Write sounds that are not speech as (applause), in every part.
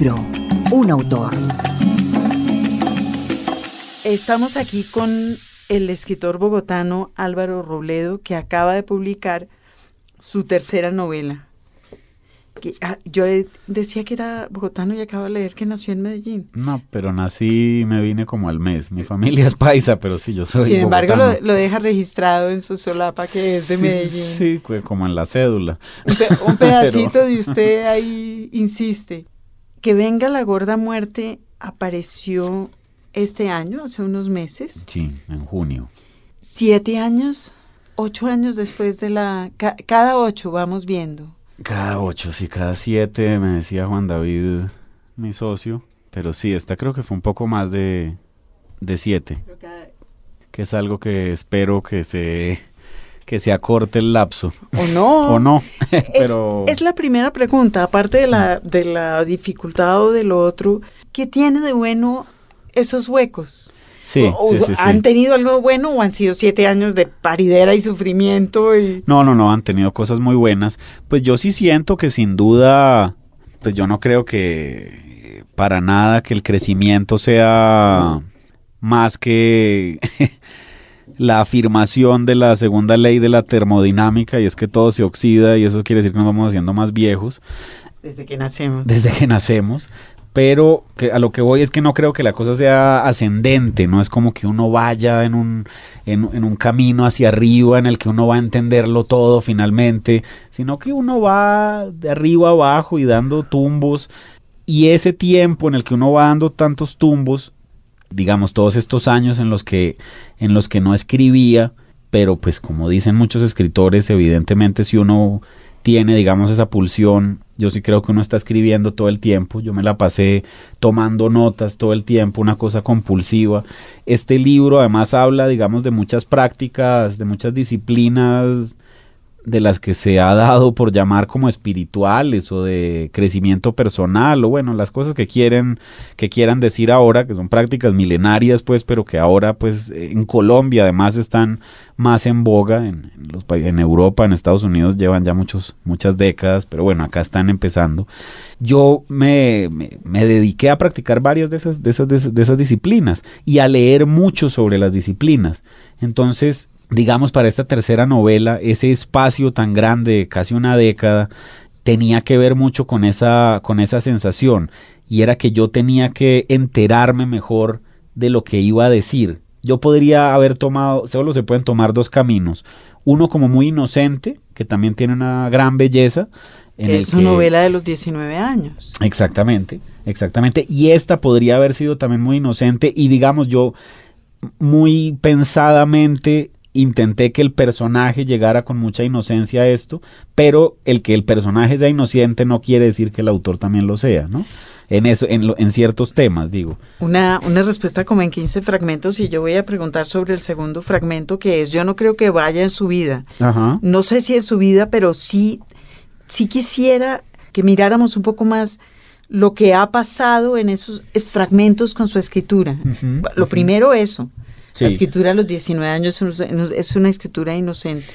libro, un autor. Estamos aquí con el escritor bogotano Álvaro Robledo, que acaba de publicar su tercera novela. Que, ah, yo de- decía que era bogotano y acabo de leer que nació en Medellín. No, pero nací, me vine como al mes. Mi familia es paisa, pero sí, yo soy Sin embargo, lo, bogotano. lo deja registrado en su solapa que es de Sí, Medellín. Sí, cu- como en la cédula. Un, pe- un (laughs) pedacito de usted ahí insiste. Que venga la gorda muerte apareció este año, hace unos meses. Sí, en junio. Siete años, ocho años después de la... ca- cada ocho vamos viendo. Cada ocho, sí, cada siete, me decía Juan David, mi socio. Pero sí, esta creo que fue un poco más de, de siete, que es algo que espero que se, que se acorte el lapso. ¿O no? O no, (laughs) Es, (laughs) pero... es la primera pregunta, aparte de la, de la dificultad o de lo otro, ¿qué tiene de bueno esos huecos? Sí, O- sí, sí. ¿Han tenido algo bueno o han sido siete años de paridera y sufrimiento? Y... No, no, no, han tenido cosas muy buenas. Pues yo sí siento que sin duda, pues yo no creo que para nada que el crecimiento sea más que (laughs) la afirmación de la segunda ley de la termodinámica y es que todo se oxida y eso quiere decir que nos vamos haciendo más viejos Desde que nacemos. desde que nacemos. Pero que a lo que voy es que no creo que la cosa sea ascendente, no es como que uno vaya en un, en, en un camino hacia arriba en el que uno va a entenderlo todo finalmente, sino que uno va de arriba a abajo y dando tumbos. Y ese tiempo en el que uno va dando tantos tumbos, digamos todos estos años en los que, en los que no escribía, pero pues como dicen muchos escritores, evidentemente si uno tiene, digamos, esa pulsión. Yo sí creo que uno está escribiendo todo el tiempo. Yo me la pasé tomando notas todo el tiempo, una cosa compulsiva. Este libro además habla, digamos, de muchas prácticas, de muchas disciplinas de las que se ha dado por llamar como espirituales o de crecimiento personal o bueno, las cosas que quieren que quieran decir ahora, que son prácticas milenarias pues, pero que ahora pues en Colombia además están más en boga en, los en Europa, en Estados Unidos llevan ya muchos muchas décadas, pero bueno, acá están empezando. Yo me, me, dediqué a practicar varias de esas de esas de esas disciplinas y a leer mucho sobre las disciplinas. Entonces, digamos, para esta tercera novela, ese espacio tan grande, casi una década, tenía que ver mucho con esa, con esa sensación. Y era que yo tenía que enterarme mejor de lo que iba a decir. Yo podría haber tomado, solo se pueden tomar dos caminos. Uno como muy inocente, que también tiene una gran belleza. en es su novela de los 19 años. Exactamente, exactamente. Y esta podría haber sido también muy inocente y digamos yo muy pensadamente intenté que el personaje llegara con mucha inocencia a esto, pero el que el personaje sea inocente no quiere decir que el autor también lo sea, ¿no? En eso, en, lo- en ciertos temas, digo. Una, una respuesta como en 15 fragmentos y yo voy a preguntar sobre el segundo fragmento que es yo no creo que vaya en su vida. Ajá. No sé si en su vida, pero sí, sí quisiera que miráramos un poco más lo que ha pasado en esos fragmentos con su escritura. Lo primero eso. Sí. La escritura a los 19 años es un- es una escritura inocente.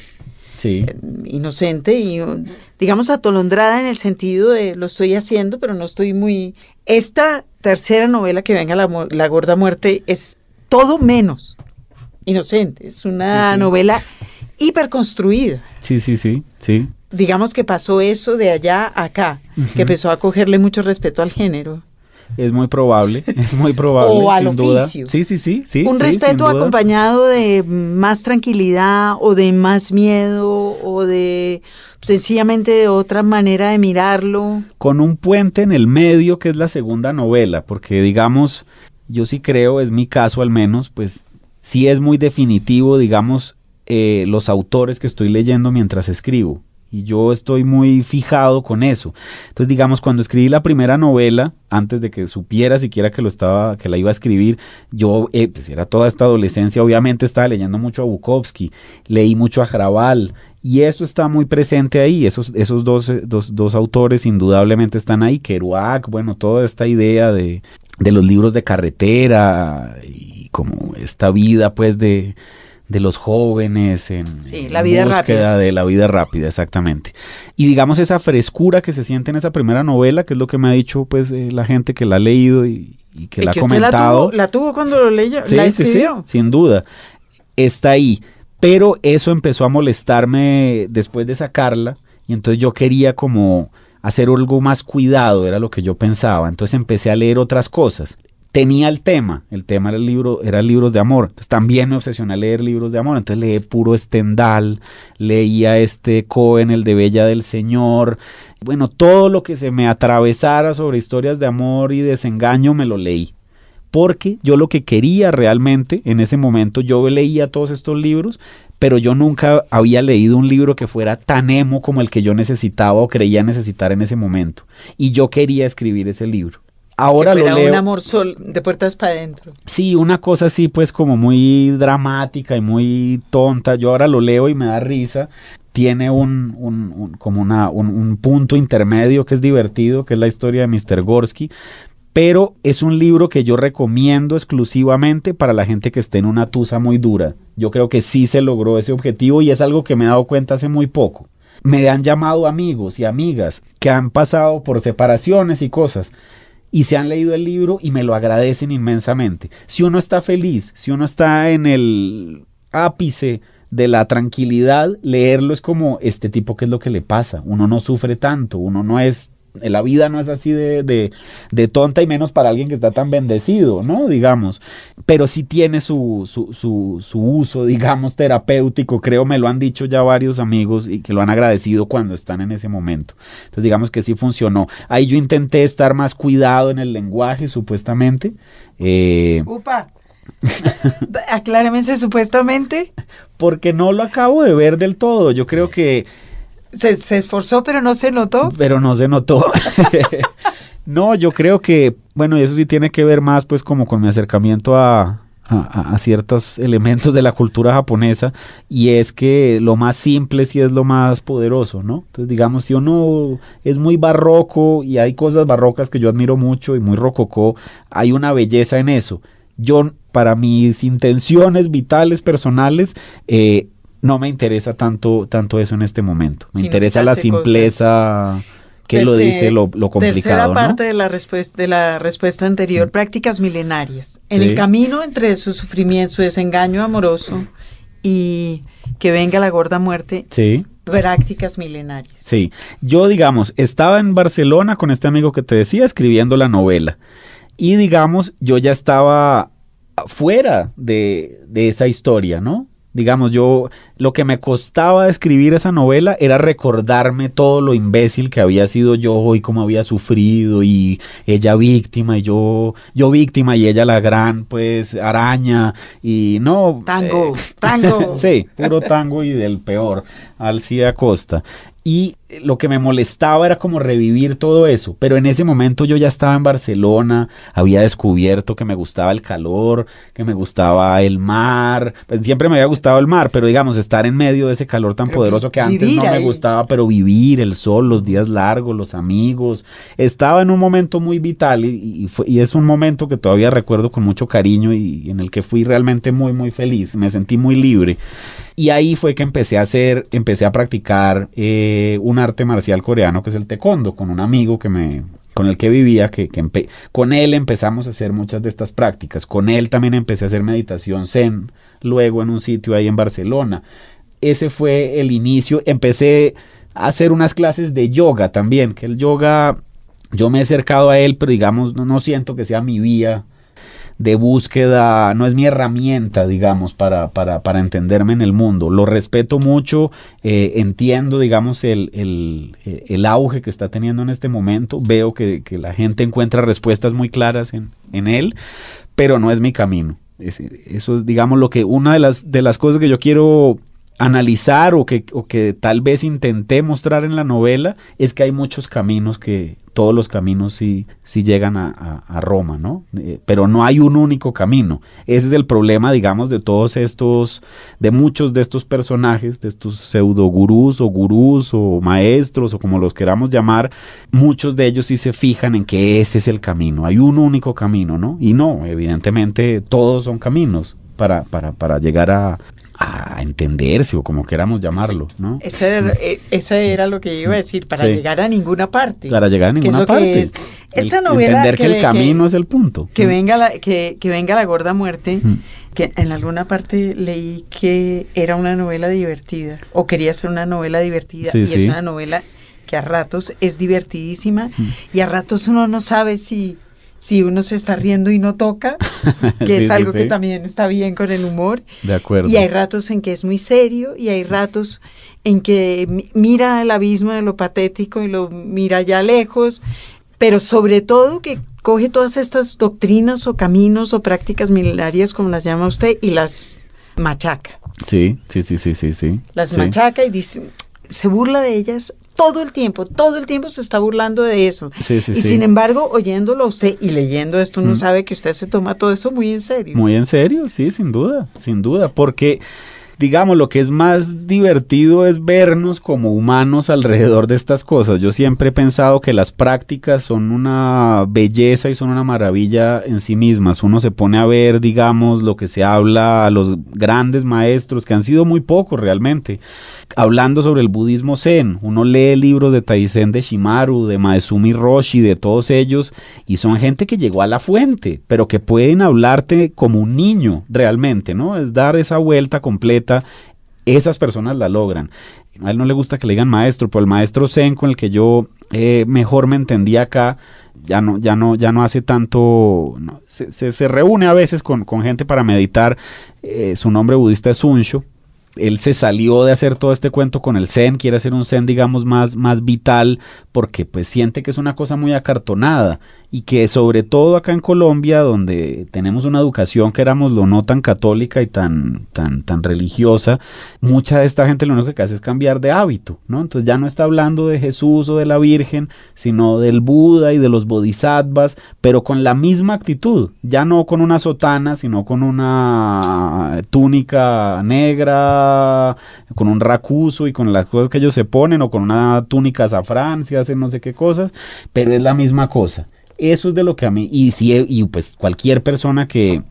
Sí. inocente y uh, digamos atolondrada en el sentido de lo estoy haciendo, pero no estoy muy... Esta tercera novela que venga la, la gorda muerte es todo menos inocente, es una Sí, sí. novela hiperconstruida. Sí, sí, sí, sí. Digamos que pasó eso de allá a acá, que empezó a cogerle mucho respeto al género. Es muy probable, (laughs) es muy probable. O al sin duda. oficio. Sí, sí, sí, sí. Un sí, respeto duda. acompañado de más tranquilidad o de más miedo o de sencillamente de otra manera de mirarlo. con un puente en el medio que es la segunda novela, porque digamos, yo sí creo, es mi caso al menos, pues sí es muy definitivo, digamos, eh, los autores que estoy leyendo mientras escribo. Y yo estoy muy fijado con eso. Entonces, digamos, cuando escribí la primera novela, antes de que supiera siquiera que lo estaba, que la iba a escribir, yo, eh, pues era toda esta adolescencia, obviamente estaba leyendo mucho a Bukowski, leí mucho a Jaraval, y eso está muy presente ahí, esos, esos dos, eh, dos, dos autores indudablemente están ahí, Kerouac, bueno, toda esta idea de, de los libros de carretera y como esta vida pues de, de los jóvenes en, sí, la vida búsqueda rápida. de la vida rápida, exactamente. Y digamos esa frescura que se siente en esa primera novela, que es lo que me ha dicho pues eh, la gente que la ha leído y, y que Y la ha la comentado. tuvo, la tuvo cuando lo leyó, Sí, la sí, sí, escribió. sin duda. Está ahí. Pero eso empezó a molestarme después de sacarla. Y entonces yo quería como hacer algo más cuidado, era lo que yo pensaba. Entonces empecé a leer otras cosas. Tenía el tema, el tema era libro, era libros de amor. Entonces también me obsesioné a leer libros de amor. Entonces leí puro Stendhal, leía este Cohen, el de Bella del Señor. Bueno, todo lo que se me atravesara sobre historias de amor y desengaño me lo leí porque yo lo que quería realmente en ese momento, yo leía todos estos libros, pero yo nunca había leído un libro que fuera tan emo como el que yo necesitaba o creía necesitar en ese momento. Y yo quería escribir ese libro. Ahora que lo leo. un amor sol de puertas para adentro. Sí, una cosa así pues como muy dramática y muy tonta. Yo ahora lo leo y me da risa. Tiene un, un- un- como una, un, un punto intermedio que es divertido, que es la historia de Mr. Gorsky. Pero es un libro que yo recomiendo exclusivamente para la gente que esté en una tusa muy dura. Yo creo que sí se logró ese objetivo y es algo que me he dado cuenta hace muy poco. Me han llamado amigos y amigas que han pasado por separaciones y cosas y se han leído el libro y me lo agradecen inmensamente. Si uno está feliz, si uno está en el ápice de la tranquilidad, leerlo es como este tipo que es lo que le pasa. Uno no sufre tanto, uno no es la vida no es así de, de, de, tonta y menos para alguien que está tan bendecido, ¿no? Digamos. Pero sí tiene su, su, su, su, uso, digamos, terapéutico. Creo me lo han dicho ya varios amigos y que lo han agradecido cuando están en ese momento. Entonces, digamos que sí funcionó. Ahí yo intenté estar más cuidado en el lenguaje, supuestamente. Eh, Upa. (laughs) Acláreme ese supuestamente. Porque no lo acabo de ver del todo. Yo creo que se, se, esforzó, pero no se notó. Pero no se notó. (laughs) no, yo creo que, bueno, y eso sí tiene que ver más pues como con mi acercamiento a, a, a, ciertos elementos de la cultura japonesa y es que lo más simple sí es lo más poderoso, ¿no? Entonces digamos, si uno es muy barroco y hay cosas barrocas que yo admiro mucho y muy rococó, hay una belleza en eso. Yo, para mis intenciones vitales, personales, eh, no me interesa tanto, tanto eso en este momento. Me Sin interesa la simpleza cosas. que Tercer, lo dice lo, lo complicado. Tercera ¿no? parte de la respuesta de la respuesta anterior, prácticas milenarias. En sí. el camino entre su sufrimiento, su desengaño amoroso y que venga la gorda muerte. Sí. Prácticas milenarias. Sí. Yo, digamos, estaba en Barcelona con este amigo que te decía, escribiendo la novela. Y digamos, yo ya estaba fuera de, de esa historia, ¿no? Digamos, yo lo que me costaba escribir esa novela era recordarme todo lo imbécil que había sido yo y cómo había sufrido y ella víctima y yo yo víctima y ella la gran pues araña y no tango, eh, tango. (laughs) sí, puro tango y del peor, Alcida Costa. Y lo que me molestaba era como revivir todo eso, pero en ese momento yo ya estaba en Barcelona, había descubierto que me gustaba el calor, que me gustaba el mar, pues siempre me había gustado el mar, pero digamos estar en medio de ese calor tan pero poderoso que antes no ahí. me gustaba, pero vivir el sol, los días largos, los amigos, estaba en un momento muy vital y, y, fue, y es un momento que todavía recuerdo con mucho cariño y en el que fui realmente muy muy feliz, me sentí muy libre. Y ahí fue que empecé a hacer, empecé a practicar eh, un arte marcial coreano que es el taekwondo con un amigo que me, con el que vivía, que, con él empezamos a hacer muchas de estas prácticas. Con él también empecé a hacer meditación zen, luego en un sitio ahí en Barcelona. Ese fue el inicio. Empecé a hacer unas clases de yoga también, que el yoga, yo me he acercado a él, pero digamos, no, no siento que sea mi vía de búsqueda, no es mi herramienta, digamos, para, para, para entenderme en el mundo. Lo respeto mucho, eh, entiendo, digamos, el, el, el, auge que está teniendo en este momento, veo que, que la gente encuentra respuestas muy claras en, en él, pero no es mi camino. Es, eso es, digamos, lo que una de las, de las cosas que yo quiero analizar o que, o que tal vez intenté mostrar en la novela es que hay muchos caminos que todos los caminos sí, sí llegan a, Roma, ¿no? Eh, pero no hay un único camino. Ese es el problema, digamos, de todos estos, de muchos de estos personajes, de estos pseudo gurús o gurús o maestros o como los queramos llamar, muchos de ellos sí se fijan en que ese es el camino. Hay un único camino, ¿no? Y no, evidentemente todos son caminos para, para, para llegar a, a entenderse o como queramos llamarlo, ¿no? Esa era, e, esa era lo que iba a decir, para Sí. llegar a ninguna parte. Para llegar a ¿Qué es ninguna parte. es? Esta El- novela Entender que, que- el camino que- es el punto. Que venga la, que, que venga la gorda muerte, Mm. que en alguna parte leí que era una novela divertida, o quería ser una novela divertida, Sí, y es una novela que a ratos es divertidísima, Mm. y a ratos uno no sabe si, si uno se está riendo y no toca, (laughs) que Sí, es sí, algo que también está bien con el humor. De acuerdo. Y hay ratos en que es muy serio y hay ratos en que mi- mira el abismo de lo patético y lo mira ya lejos, pero sobre todo que coge todas estas doctrinas o caminos o prácticas milenarias, como las llama usted, y las machaca. Sí, sí, sí, sí, sí, sí. Las machaca y dice, se burla de ellas todo el tiempo, todo el tiempo se está burlando de eso. Sí, sí, y sí. sin embargo, oyéndolo usted y leyendo esto, uno Mm. sabe que usted se toma todo eso muy en serio. Muy en serio, sí, sin duda, sin duda, porque digamos lo que es más divertido es vernos como humanos alrededor de estas cosas. Yo siempre he pensado que las prácticas son una belleza y son una maravilla en sí mismas. Uno se pone a ver, digamos, lo que se habla a los grandes maestros, que han sido muy pocos realmente, hablando sobre el budismo zen. Uno lee libros de Taizen de Shimaru, de Maezumi Roshi, de todos ellos, y son gente que llegó a la fuente, pero que pueden hablarte como un niño realmente, ¿no? Es dar esa vuelta completa. Esas personas la logran. A él no le gusta que le digan maestro, pero el maestro Zen con el que yo eh, mejor me entendí acá, ya no, ya no, ya no hace tanto, no, se, se- reúne a veces con, con gente para meditar. eh, su nombre budista es Unsho. Él se salió de hacer todo este cuento con el Zen, quiere hacer un Zen, digamos, más, más vital, porque pues siente que es una cosa muy acartonada y que sobre todo acá en Colombia, donde tenemos una educación que éramos lo no tan católica y tan, tan, tan religiosa, mucha de esta gente lo único que hace es cambiar de hábito, ¿no? Entonces ya no está hablando de Jesús o de la Virgen, sino del Buda y de los bodhisattvas, pero con la misma actitud, ya no con una sotana, sino con una túnica negra, con un racuso y con las cosas que ellos se ponen, o con una túnica azafrán, si hacen no sé qué cosas, pero es la misma cosa. Eso es de lo que a mí, y si, y pues cualquier persona que,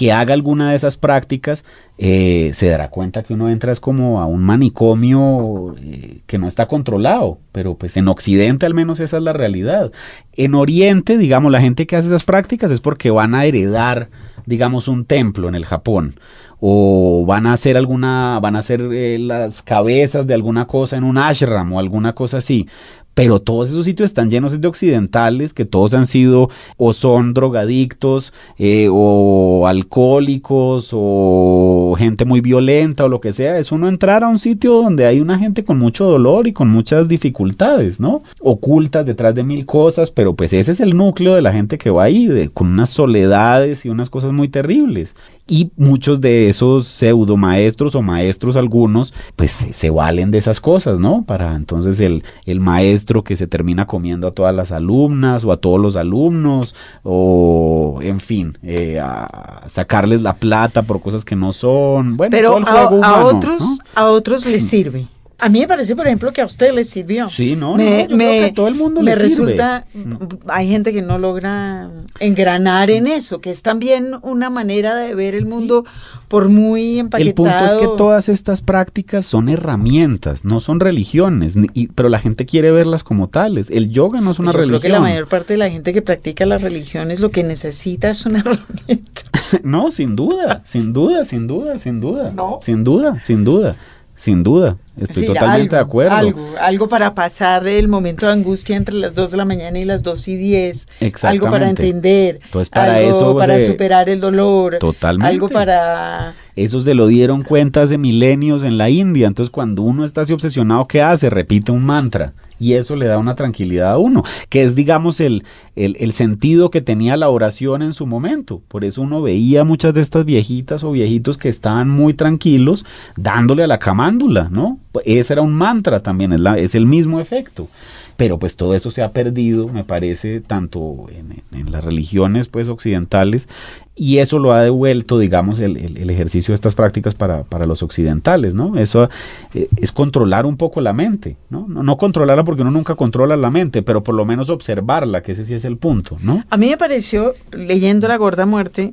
que haga alguna de esas prácticas, eh, se dará cuenta que uno entra es como a un manicomio eh, que no está controlado, pero pues en Occidente al menos esa es la realidad. En Oriente, digamos, la gente que hace esas prácticas es porque van a heredar, digamos, un templo en el Japón o van a hacer alguna, van a hacer eh, las cabezas de alguna cosa en un ashram o alguna cosa así. Pero todos esos sitios están llenos de occidentales que todos han sido o son drogadictos eh, o alcohólicos o gente muy violenta o lo que sea. Es uno entrar a un sitio donde hay una gente con mucho dolor y con muchas dificultades, ¿no? Ocultas detrás de mil cosas, pero pues ese es el núcleo de la gente que va ahí, de, con unas soledades y unas cosas muy terribles. Y muchos de esos pseudo maestros o maestros algunos, pues se, se valen de esas cosas, ¿no? Para entonces el, el maestro que se termina comiendo a todas las alumnas o a todos los alumnos, o en fin, eh, a sacarles la plata por cosas que no son. Bueno, Pero todo el a, juego a humano, otros, ¿no? a otros les sirve. A mí me parece, por ejemplo, que a usted les sirvió. Sí, no, no, me, yo creo que a todo el mundo me le sirve. resulta, Mm. hay gente que no logra engranar en eso, que es también una manera de ver el mundo por muy empaquetado. El punto es que todas estas prácticas son herramientas, no son religiones, ni- y- pero la gente quiere verlas como tales. El yoga no es una Yo religión. creo que la mayor parte de la gente que practica las religiones lo que necesita es una (laughs) herramienta. (laughs) No, sin duda, sin duda, sin duda, sin duda. No. Sin duda, sin duda, sin duda. Estoy Sí, totalmente algo, de acuerdo. Algo, algo para pasar el momento de angustia entre las 2 de la mañana y las 2 y 10. Algo para entender. Entonces, para algo eso para se- superar el dolor. Totalmente. Algo para... Eso se lo dieron cuenta hace milenios en la India. Entonces, cuando uno está así obsesionado, ¿qué hace? Repite un mantra. Y eso le da una tranquilidad a uno, que es, digamos, el, el, el sentido que tenía la oración en su momento. Por eso uno veía muchas de estas viejitas o viejitos que estaban muy tranquilos dándole a la camándula, ¿no? Ese era un mantra también, es, el mismo efecto. Pero pues todo eso se ha perdido, me parece, tanto en, las religiones pues occidentales, y eso lo ha devuelto, digamos, el ejercicio de estas prácticas para, para los occidentales, ¿no? Eso eh, es controlar un poco la mente, ¿no? ¿no? No controlarla porque uno nunca controla la mente, pero por lo menos observarla, que ese sí es el punto, ¿no? A mí me pareció, leyendo La Gorda Muerte,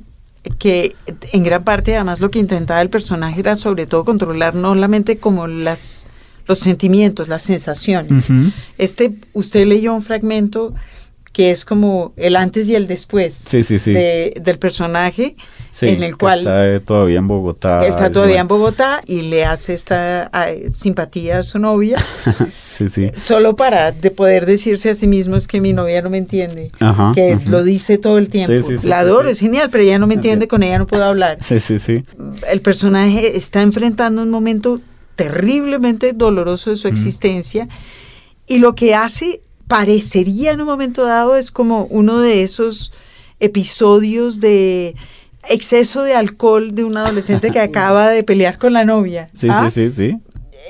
que en gran parte además lo que intentaba el personaje era sobre todo controlar no la mente como las los sentimientos, las sensaciones. Este, usted leyó un fragmento que es como el antes y el después Sí, sí, sí. de- del personaje, Sí, en el cual está eh, todavía en Bogotá. está todavía en. Bogotá y le hace esta ah, simpatía a su novia, (laughs) Sí, sí. solo para de poder decirse a sí mismo es que mi novia no me entiende, Ajá, que lo dice todo el tiempo. Sí, sí, sí, La adoro, es genial, pero ella no me entiende, con ella no puedo hablar. Sí, sí, sí. El personaje está enfrentando un momento terriblemente doloroso de su existencia y lo que hace parecería en un momento dado es como uno de esos episodios de exceso de alcohol de un adolescente que (laughs) acaba de pelear con la novia. Sí, ¿ah? sí, sí, sí.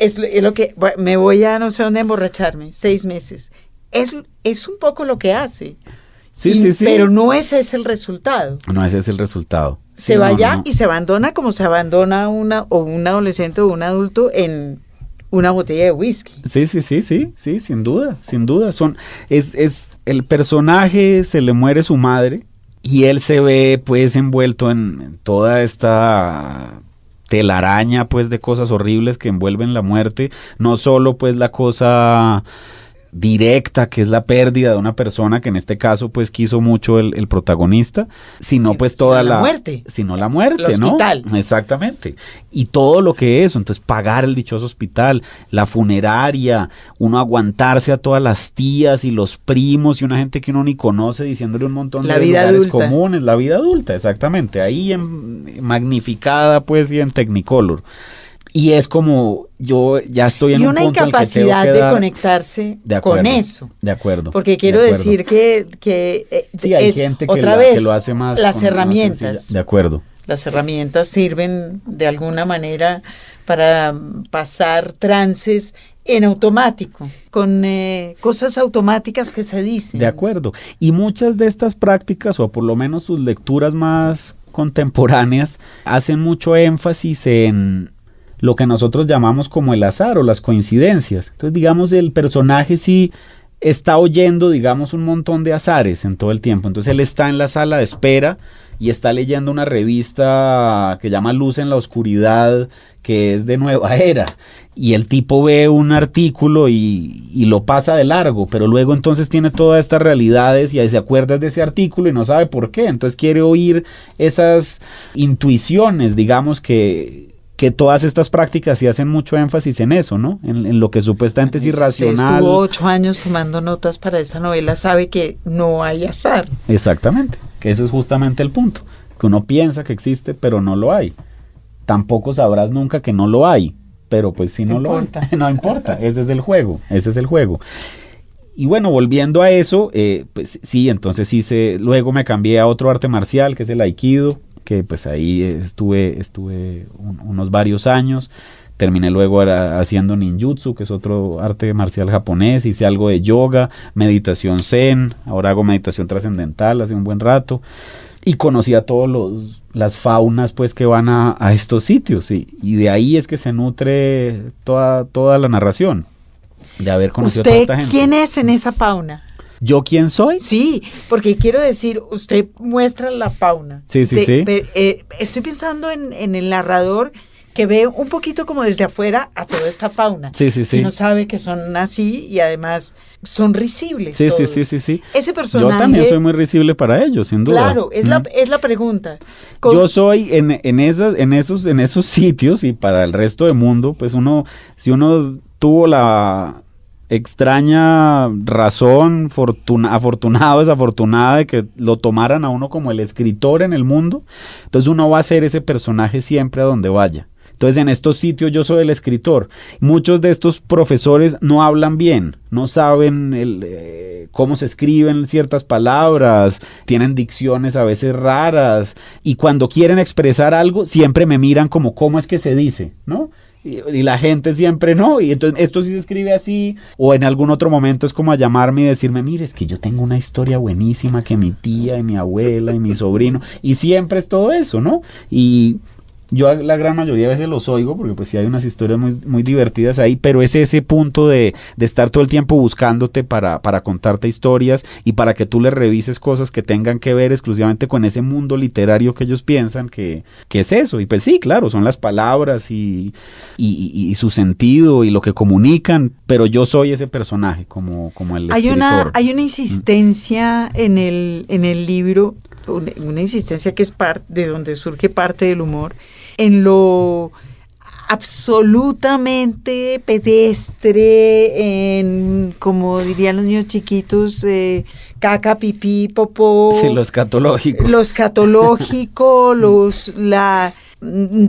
Es, lo- es lo que me voy a no sé dónde emborracharme, seis meses. Es, es un poco lo que hace. Sí, Y- sí, sí. Pero no ese es el resultado. No, ese es el resultado. Se Sí, va no, allá no. y se abandona como se abandona una o un adolescente o un adulto en una botella de whisky. Sí, sí, sí, sí, sí, sin duda, sin duda. Son, es, es, el personaje se le muere su madre y él se ve pues envuelto en, toda esta telaraña pues de cosas horribles que envuelven la muerte, no solo pues la cosa directa que es la pérdida de una persona que en este caso pues quiso mucho el, el protagonista, sino Sí, pues toda la la, muerte. sino la muerte, El ¿no? hospital. Exactamente. Y todo lo que es, entonces pagar el dichoso hospital, la funeraria, uno aguantarse a todas las tías y los primos y una gente que uno ni conoce diciéndole un montón La de vida lugares adulta. comunes, la vida adulta, exactamente, ahí en, magnificada pues y en Technicolor. Y es como yo ya estoy en Y un una punto en que incapacidad tengo que de dar- conectarse de acuerdo, con eso. De acuerdo. Porque de quiero acuerdo. decir que, que eh, Sí, hay es gente que, otra la- vez que lo hace más las herramientas. De acuerdo. Las herramientas sirven de alguna manera para pasar trances en automático, con eh, cosas automáticas que se dicen. De acuerdo. Y muchas de estas prácticas, o por lo menos sus lecturas más contemporáneas, hacen mucho énfasis en lo que nosotros llamamos como el azar o las coincidencias. Entonces, digamos, el personaje sí está oyendo, digamos, un montón de azares en todo el tiempo. Entonces, él está en la sala de espera y está leyendo una revista que llama Luz en la Oscuridad, que es de Nueva Era. Y el tipo ve un artículo y, y lo pasa de largo, pero luego entonces tiene todas estas realidades y ahí se acuerda de ese artículo y no sabe por qué. Entonces quiere oír esas intuiciones, digamos que, que todas estas prácticas sí hacen mucho énfasis en eso, ¿no? En, en lo que supuestamente es irracional. Estuvo ocho años tomando notas para esa novela, sabe que no hay azar. Exactamente, que ese es justamente el punto, que uno piensa que existe, pero no lo hay. Tampoco sabrás nunca que no lo hay, pero pues si no, lo importa. hay, (laughs) no importa, ese es el juego, ese es el juego. Y bueno, volviendo a eso, eh, pues sí, entonces hice, luego me cambié a otro arte marcial, que es el aikido, que pues ahí estuve, estuve un- unos varios años. Terminé luego haciendo ninjutsu, que es otro arte marcial japonés. Hice algo de yoga, meditación zen. Ahora hago meditación trascendental hace un buen rato. Y conocí a todos los las faunas pues que van a, a estos sitios. Y, y de ahí es que se nutre toda, toda la narración. De haber conocido a ¿Usted tanta gente. quién es en esa fauna? ¿Yo quién soy? Sí, porque quiero decir, usted muestra la fauna. Sí, sí, sí. pe- eh, estoy pensando en, en el narrador que ve un poquito como desde afuera a toda esta fauna. Sí, sí, sí. Y no sabe que son así y además son risibles. Sí, sí, todos. sí, sí, sí. Ese personaje. Yo también soy muy risible para ellos, sin duda. Claro, es, la, es la pregunta. Con- Yo soy en, en, esas, en, esos, en esos sitios y para el resto del mundo, pues uno, si uno tuvo la extraña razón, fortuna, afortunada o desafortunada de que lo tomaran a uno como el escritor en el mundo, entonces uno va a ser ese personaje siempre a donde vaya. Entonces en estos sitios yo soy el escritor. Muchos de estos profesores no hablan bien, no saben eh, cómo se escriben ciertas palabras, tienen dicciones a veces raras y cuando quieren expresar algo siempre me miran como cómo es que se dice, ¿no? Y, la gente siempre no, y entonces esto sí se escribe así, o en algún otro momento es como a llamarme y decirme, mire, es que yo tengo una historia buenísima que mi tía y mi abuela y mi sobrino, y siempre es todo eso, ¿no? Y Yo la gran mayoría de veces los oigo porque pues sí hay unas historias muy, muy divertidas ahí, pero es ese punto de, de estar todo el tiempo buscándote para, para contarte historias y para que tú les revises cosas que tengan que ver exclusivamente con ese mundo literario que ellos piensan que, que es eso. Y pues sí, claro, son las palabras y, y, y, su sentido y lo que comunican, pero yo soy ese personaje como, como el hay escritor. Una, hay una insistencia en, el, en el libro, una, una insistencia que es parte de donde surge parte del humor en lo absolutamente pedestre, en, como dirían los niños chiquitos, eh, caca, pipí, popó. Sí, lo escatológico. Lo escatológico, (laughs) los, la,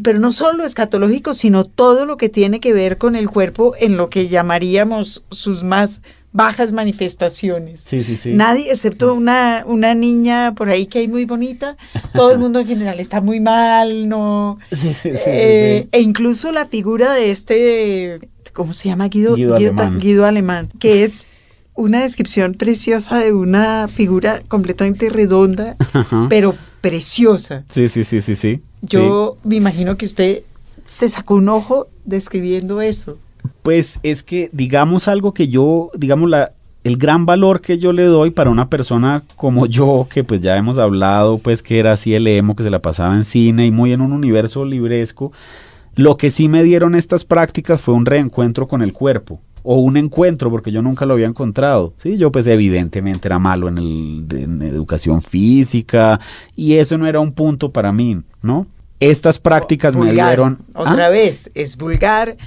pero no solo lo escatológico, sino todo lo que tiene que ver con el cuerpo en lo que llamaríamos sus más bajas manifestaciones. Sí, sí, sí. Nadie, excepto una, una niña por ahí que hay muy bonita, todo el (laughs) mundo en general está muy mal, ¿no? Sí, sí, sí, eh, sí, E incluso la figura de este, ¿cómo se llama? Guido, Guido, Guido Alemán. Guido Alemán, que es una descripción preciosa de una figura completamente redonda, Ajá. pero preciosa. Sí, sí, sí, sí, sí. Yo me imagino que usted se sacó un ojo describiendo eso. Pues es que digamos algo que yo, digamos la el gran valor que yo le doy para una persona como yo, que pues ya hemos hablado, pues que era así el emo, que se la pasaba en cine y muy en un universo libresco, lo que sí me dieron estas prácticas fue un reencuentro con el cuerpo o un encuentro porque yo nunca lo había encontrado. Sí, yo pues evidentemente era malo en, el, en educación física y eso no era un punto para mí, ¿no? Estas prácticas vulgar. me dieron otra ¿Ah? vez es vulgar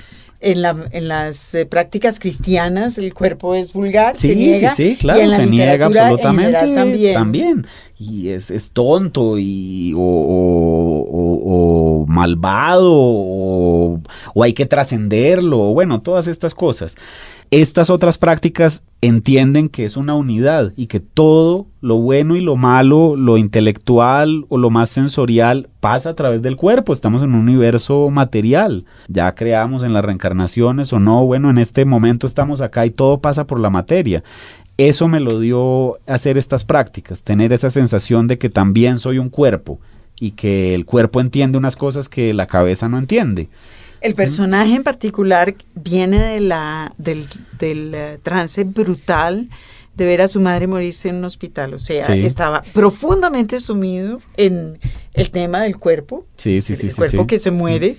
en, la, en las eh, prácticas cristianas el cuerpo es vulgar, sí, se niega. Sí, sí, claro, y en la se niega en absolutamente también. también. Y es, es tonto y, o, o, o, o malvado o, o hay que trascenderlo, bueno, todas estas cosas. Estas otras prácticas entienden que es una unidad y que todo lo bueno y lo malo, lo intelectual o lo más sensorial pasa a través del cuerpo. Estamos en un universo material. Ya creamos en las reencarnaciones o no, bueno, en este momento estamos acá y todo pasa por la materia. Eso me lo dio hacer estas prácticas, tener esa sensación de que también soy un cuerpo y que el cuerpo entiende unas cosas que la cabeza no entiende. El personaje en particular viene de la, del, del uh, trance brutal de ver a su madre morirse en un hospital. O sea, Sí. estaba profundamente sumido en el tema del cuerpo. Sí, sí, sí, el sí, cuerpo sí. que se muere.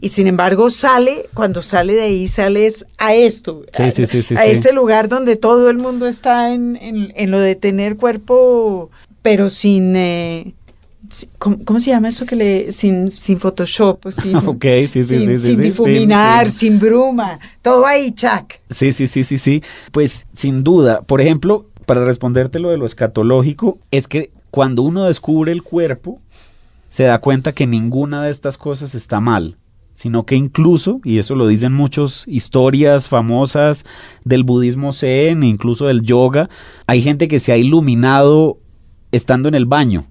Y sin embargo sale, cuando sale de ahí, sales a esto. Sí, a, sí, sí, sí, a este lugar donde todo el mundo está en, en- en lo de tener cuerpo, pero sin... eh, ¿Cómo, cómo se llama eso que le sin sin Photoshop, sin, (laughs) Ok, sí, sí, sin, sí, difuminar, sin bruma, todo ahí, chac. Sí, sí, sí, sí, sí. Pues sin duda, por ejemplo, para responderte lo de lo escatológico, es que cuando uno descubre el cuerpo, se da cuenta que ninguna de estas cosas está mal, sino que incluso, y eso lo dicen muchas historias famosas del budismo zen, e incluso del yoga, hay gente que se ha iluminado estando en el baño,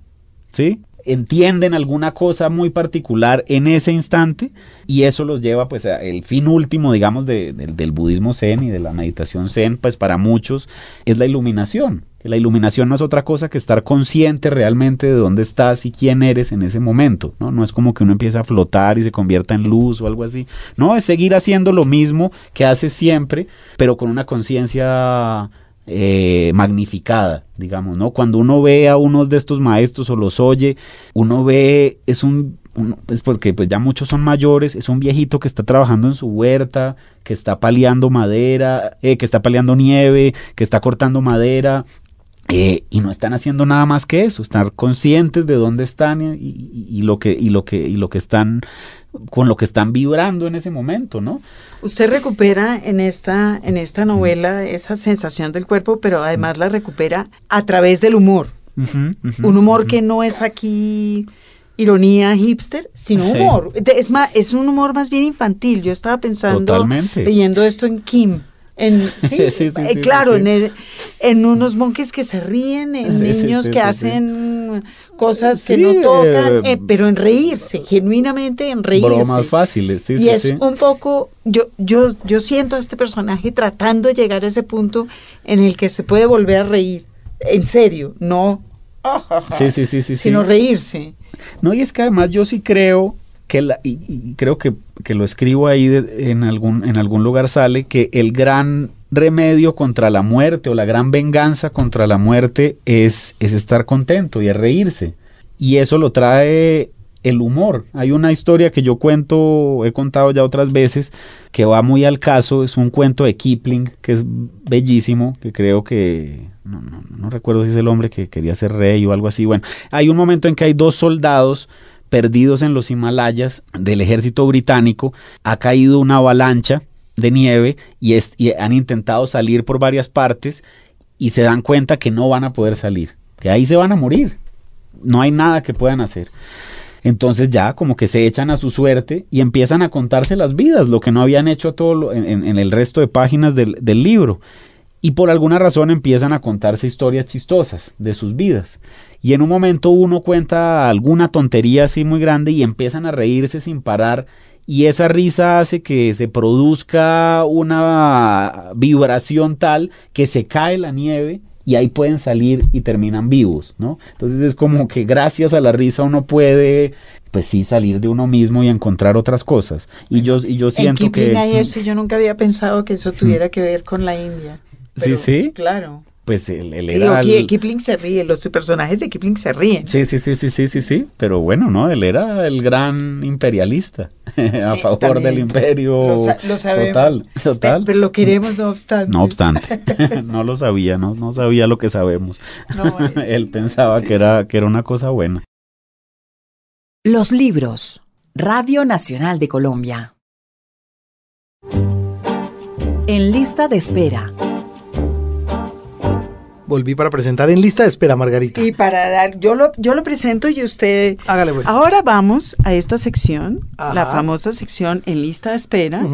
¿sí? Entienden alguna cosa muy particular en ese instante y eso los lleva pues a el fin último digamos de- del budismo zen y de la meditación zen pues para muchos es la iluminación. Que la iluminación no es otra cosa que estar consciente realmente de dónde estás y quién eres en ese momento no no es como que uno empieza a flotar y se convierta en luz o algo así. No es seguir haciendo lo mismo que hace siempre pero con una conciencia eh, magnificada, digamos, ¿no? Cuando uno ve a unos de estos maestros o los oye, uno ve, es un, uno- pues porque pues ya muchos son mayores, es un viejito que está trabajando en su huerta, que está paliando madera, eh, que está paliando nieve, que está cortando madera, eh, y no están haciendo nada más que eso, estar conscientes de dónde están y, y- y lo que y lo que y lo que están con lo que están vibrando en ese momento, ¿no? Usted recupera en esta, en esta novela esa sensación del cuerpo, pero además la recupera a través del humor. Un humor que no es aquí ironía hipster, sino humor. Es, más, es un humor más bien infantil. Yo estaba pensando, Totalmente. leyendo esto en Kim. En, sí, Sí, eh, claro. En, el- en unos monjes que se ríen, en niños que hacen cosas que no tocan, eh, eh, pero en reírse, genuinamente en reírse. Bromas fáciles, sí, y es un poco, yo, yo, yo siento a este personaje tratando de llegar a ese punto en el que se puede volver a reír, en serio, no, sí, sí, sí, sí. sino reírse. No, y es que además yo sí creo que la, y, creo que, que, lo escribo ahí en, algún, en algún lugar sale, que el gran remedio contra la muerte o la gran venganza contra la muerte es, es estar contento y es reírse. Y eso lo trae el humor. Hay una historia que yo cuento, he contado ya otras veces, que va muy al caso, es un cuento de Kipling, que es bellísimo, que creo que, no, no, no recuerdo si es el hombre que quería ser rey o algo así. Bueno, hay un momento en que hay dos soldados perdidos en los Himalayas del ejército británico, ha caído una avalancha de nieve y, han intentado salir por varias partes y se dan cuenta que no van a poder salir, que ahí se van a morir, no hay nada que puedan hacer. Entonces ya como que se echan a su suerte y empiezan a contarse las vidas, lo que no habían hecho todo en, el resto de páginas del libro. Y por alguna razón empiezan a contarse historias chistosas de sus vidas. Y en un momento uno cuenta alguna tontería así muy grande y empiezan a reírse sin parar y esa risa hace que se produzca una vibración tal que se cae la nieve y ahí pueden salir y terminan vivos, ¿no? Entonces es como que gracias a la risa uno puede pues sí salir de uno mismo y encontrar otras cosas. Y yo y yo siento que hay eso, yo nunca había pensado que eso (laughs) tuviera que ver con la India. Sí, sí. Claro pues él, era Kipling se ríe, los personajes de Kipling se ríen. Sí, sí, sí, sí, sí, sí, sí, pero bueno, ¿no? Él era el gran imperialista (laughs) a favor del imperio. Lo, sabemos. Total, total. Pero, lo queremos no obstante. No obstante, (laughs) no lo sabía, no, no sabía lo que sabemos. (laughs) él pensaba que, era, que era una cosa buena. Los libros. Radio Nacional de Colombia. En lista de espera volví para presentar en lista de espera, Margarita. Y para dar, yo lo, yo lo presento y usted... Hágale pues. Ahora vamos a esta sección, la famosa sección en lista de espera,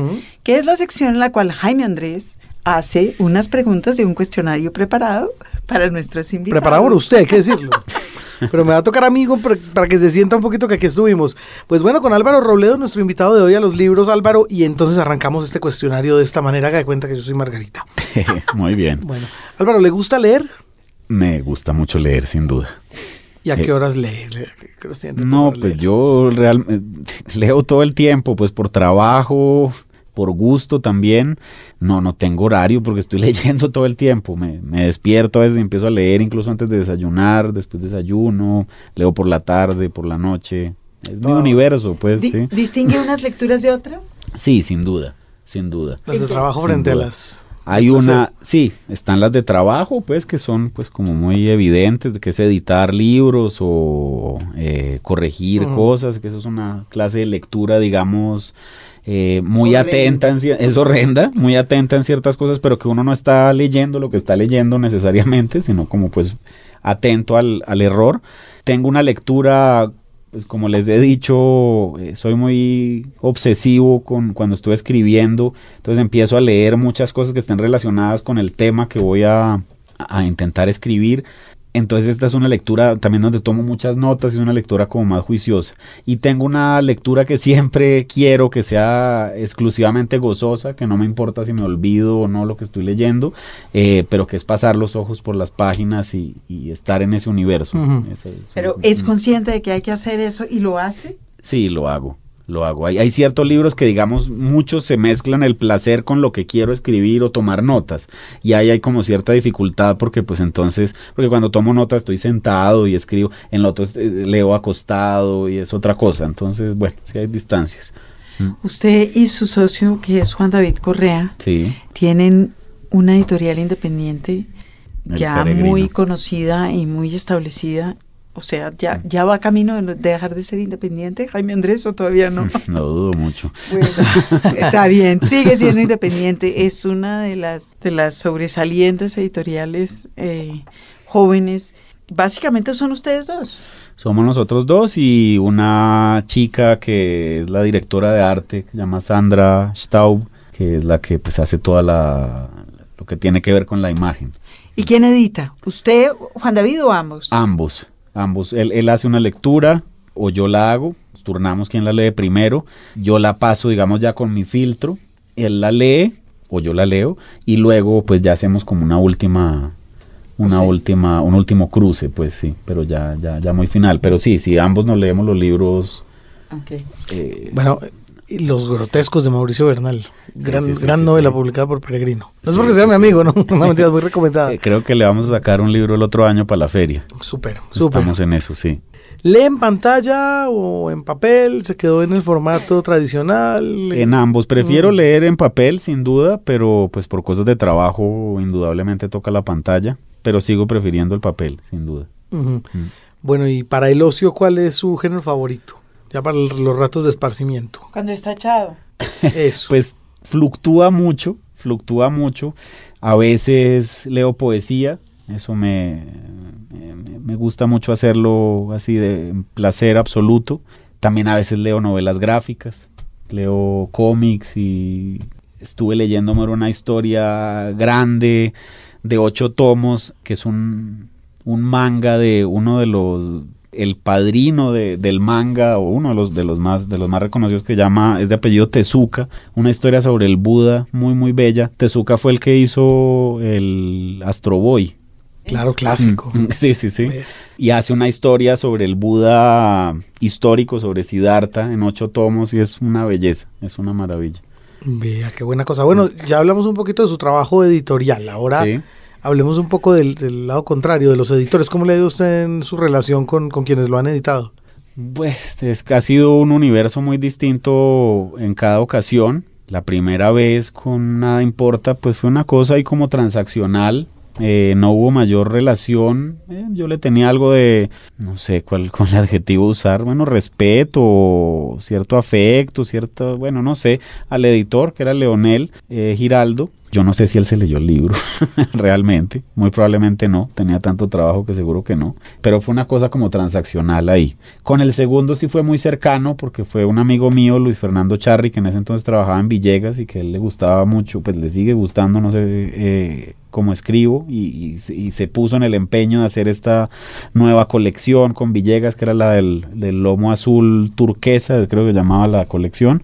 que es la sección en la cual Jaime Andrés hace unas preguntas de un cuestionario preparado para nuestros invitados. Preparado por usted, hay que decirlo. (laughs) Pero me va a tocar amigo para que se sienta un poquito que aquí estuvimos. Pues bueno, con Álvaro Robledo, nuestro invitado de hoy a los libros, Álvaro, y entonces arrancamos este cuestionario de esta manera, que de cuenta que yo soy Margarita. (laughs) Muy bien. Bueno, Álvaro, ¿le gusta leer? Me gusta mucho leer, sin duda. ¿Y a qué eh, horas lee? no, pues yo realmente (laughs) leo todo el tiempo, pues por trabajo, por gusto también. No, no tengo horario porque estoy (laughs) leyendo todo el tiempo. Me, despierto a veces y empiezo a leer incluso antes de desayunar, después desayuno, leo por la tarde, por la noche. Es mi universo, pues. ¿Distingue unas (laughs) lecturas de otras? Sí, sin duda, sin duda. Las de trabajo frente a las... Hay una, sí, están las de trabajo, pues, que son, pues, como muy evidentes, de que es editar libros o eh, corregir cosas, que eso es una clase de lectura, digamos, eh, muy atenta, en, es horrenda, muy atenta en ciertas cosas, pero que uno no está leyendo lo que está leyendo necesariamente, sino como pues atento al, al error. Tengo una lectura, pues como les he dicho, eh, soy muy obsesivo con cuando estoy escribiendo, entonces empiezo a leer muchas cosas que estén relacionadas con el tema que voy a, a intentar escribir entonces esta es una lectura también donde tomo muchas notas y es una lectura como más juiciosa. Y tengo una lectura que siempre quiero que sea exclusivamente gozosa, que no me importa si me olvido o no lo que estoy leyendo, eh, pero que es pasar los ojos por las páginas y, estar en ese universo. pero ¿es consciente de que hay que hacer eso y lo hace? Sí, lo hago lo hago. Hay, hay, ciertos libros que, digamos, muchos se mezclan el placer con lo que quiero escribir o tomar notas. Y ahí hay como cierta dificultad porque, pues entonces, porque cuando tomo notas estoy sentado y escribo, en lo otro eh, leo acostado y es otra cosa. Entonces, bueno, sí hay distancias. Mm. Usted y su socio, que es Juan David Correa, tienen una editorial independiente ya muy conocida y muy establecida o sea, ya, mm. ya va camino de dejar de ser independiente, Jaime Andrés, o todavía no. (laughs) No dudo mucho. está bien, sigue siendo independiente. Es una de las, de las sobresalientes editoriales eh, jóvenes. Básicamente son ustedes dos. Somos nosotros dos y una chica que es la directora de arte, que se llama Sandra Staub, que es la que pues hace toda la lo que tiene que ver con la imagen. ¿Y quién edita? ¿Usted, Juan David o ambos? Ambos. Ambos, él, hace una lectura o yo la hago, turnamos quien la lee primero, yo la paso, digamos, ya con mi filtro, él la lee o yo la leo y luego pues ya hacemos como una última una última un último cruce, pues sí, pero ya ya ya muy final, pero sí, si ambos nos leemos los libros Ok. Eh, Bueno, Los grotescos de Mauricio Bernal. Gran, sí, sí, gran novela publicada por Peregrino. No es porque sea mi amigo, ¿no? (laughs) Una mentira muy recomendada. eh, creo que le vamos a sacar un libro el otro año para la feria. Súper, súper. Estamos en eso, sí. ¿Lee en pantalla o en papel? ¿Se quedó en el formato tradicional? En ambos. Prefiero Mm. leer en papel, sin duda, pero pues por cosas de trabajo indudablemente toca la pantalla, pero sigo prefiriendo el papel, sin duda. Mm. Bueno, y para el ocio, ¿cuál es su género favorito? Ya para los ratos de esparcimiento. Cuando está echado. (laughs) Eso. Pues fluctúa mucho, fluctúa mucho. A veces leo poesía, eso me, me, me gusta mucho hacerlo así de placer absoluto. También a veces leo novelas gráficas, leo cómics y estuve leyéndome una historia grande de ocho tomos, que es un, un manga de uno de los el padrino de- del manga o uno de los de los más de los más reconocidos que llama es de apellido Tezuka una historia sobre el Buda muy muy bella Tezuka fue el que hizo el Astro Boy claro, clásico. Mm, sí sí sí Ve. y hace una historia sobre el Buda histórico sobre Siddhartha en ocho tomos y es una belleza es una maravilla Vea, qué buena cosa. Bueno, ya hablamos un poquito de su trabajo editorial. Ahora sí hablemos un poco del, lado contrario, de los editores. ¿Cómo le ha ido usted en su relación con, con quienes lo han editado? Pues es ha sido un universo muy distinto en cada ocasión. La primera vez con Nada Importa, pues fue una cosa ahí como transaccional. eh, no hubo mayor relación. eh, yo le tenía algo de, no sé cuál (laughs) con el adjetivo usar, bueno, respeto, cierto afecto, cierto, bueno, no sé, al editor que era Leonel eh, Giraldo. Yo no sé si él se leyó el libro, (laughs) realmente, muy probablemente no, tenía tanto trabajo que seguro que no, pero fue una cosa como transaccional ahí. Con el segundo sí fue muy cercano porque fue un amigo mío, Luis Fernando Charri, que en ese entonces trabajaba en Villegas y que a él le gustaba mucho, pues le sigue gustando, no sé, eh, cómo escribo y, se- puso en el empeño de hacer esta nueva colección con Villegas, que era la del, lomo azul turquesa, creo que llamaba la colección,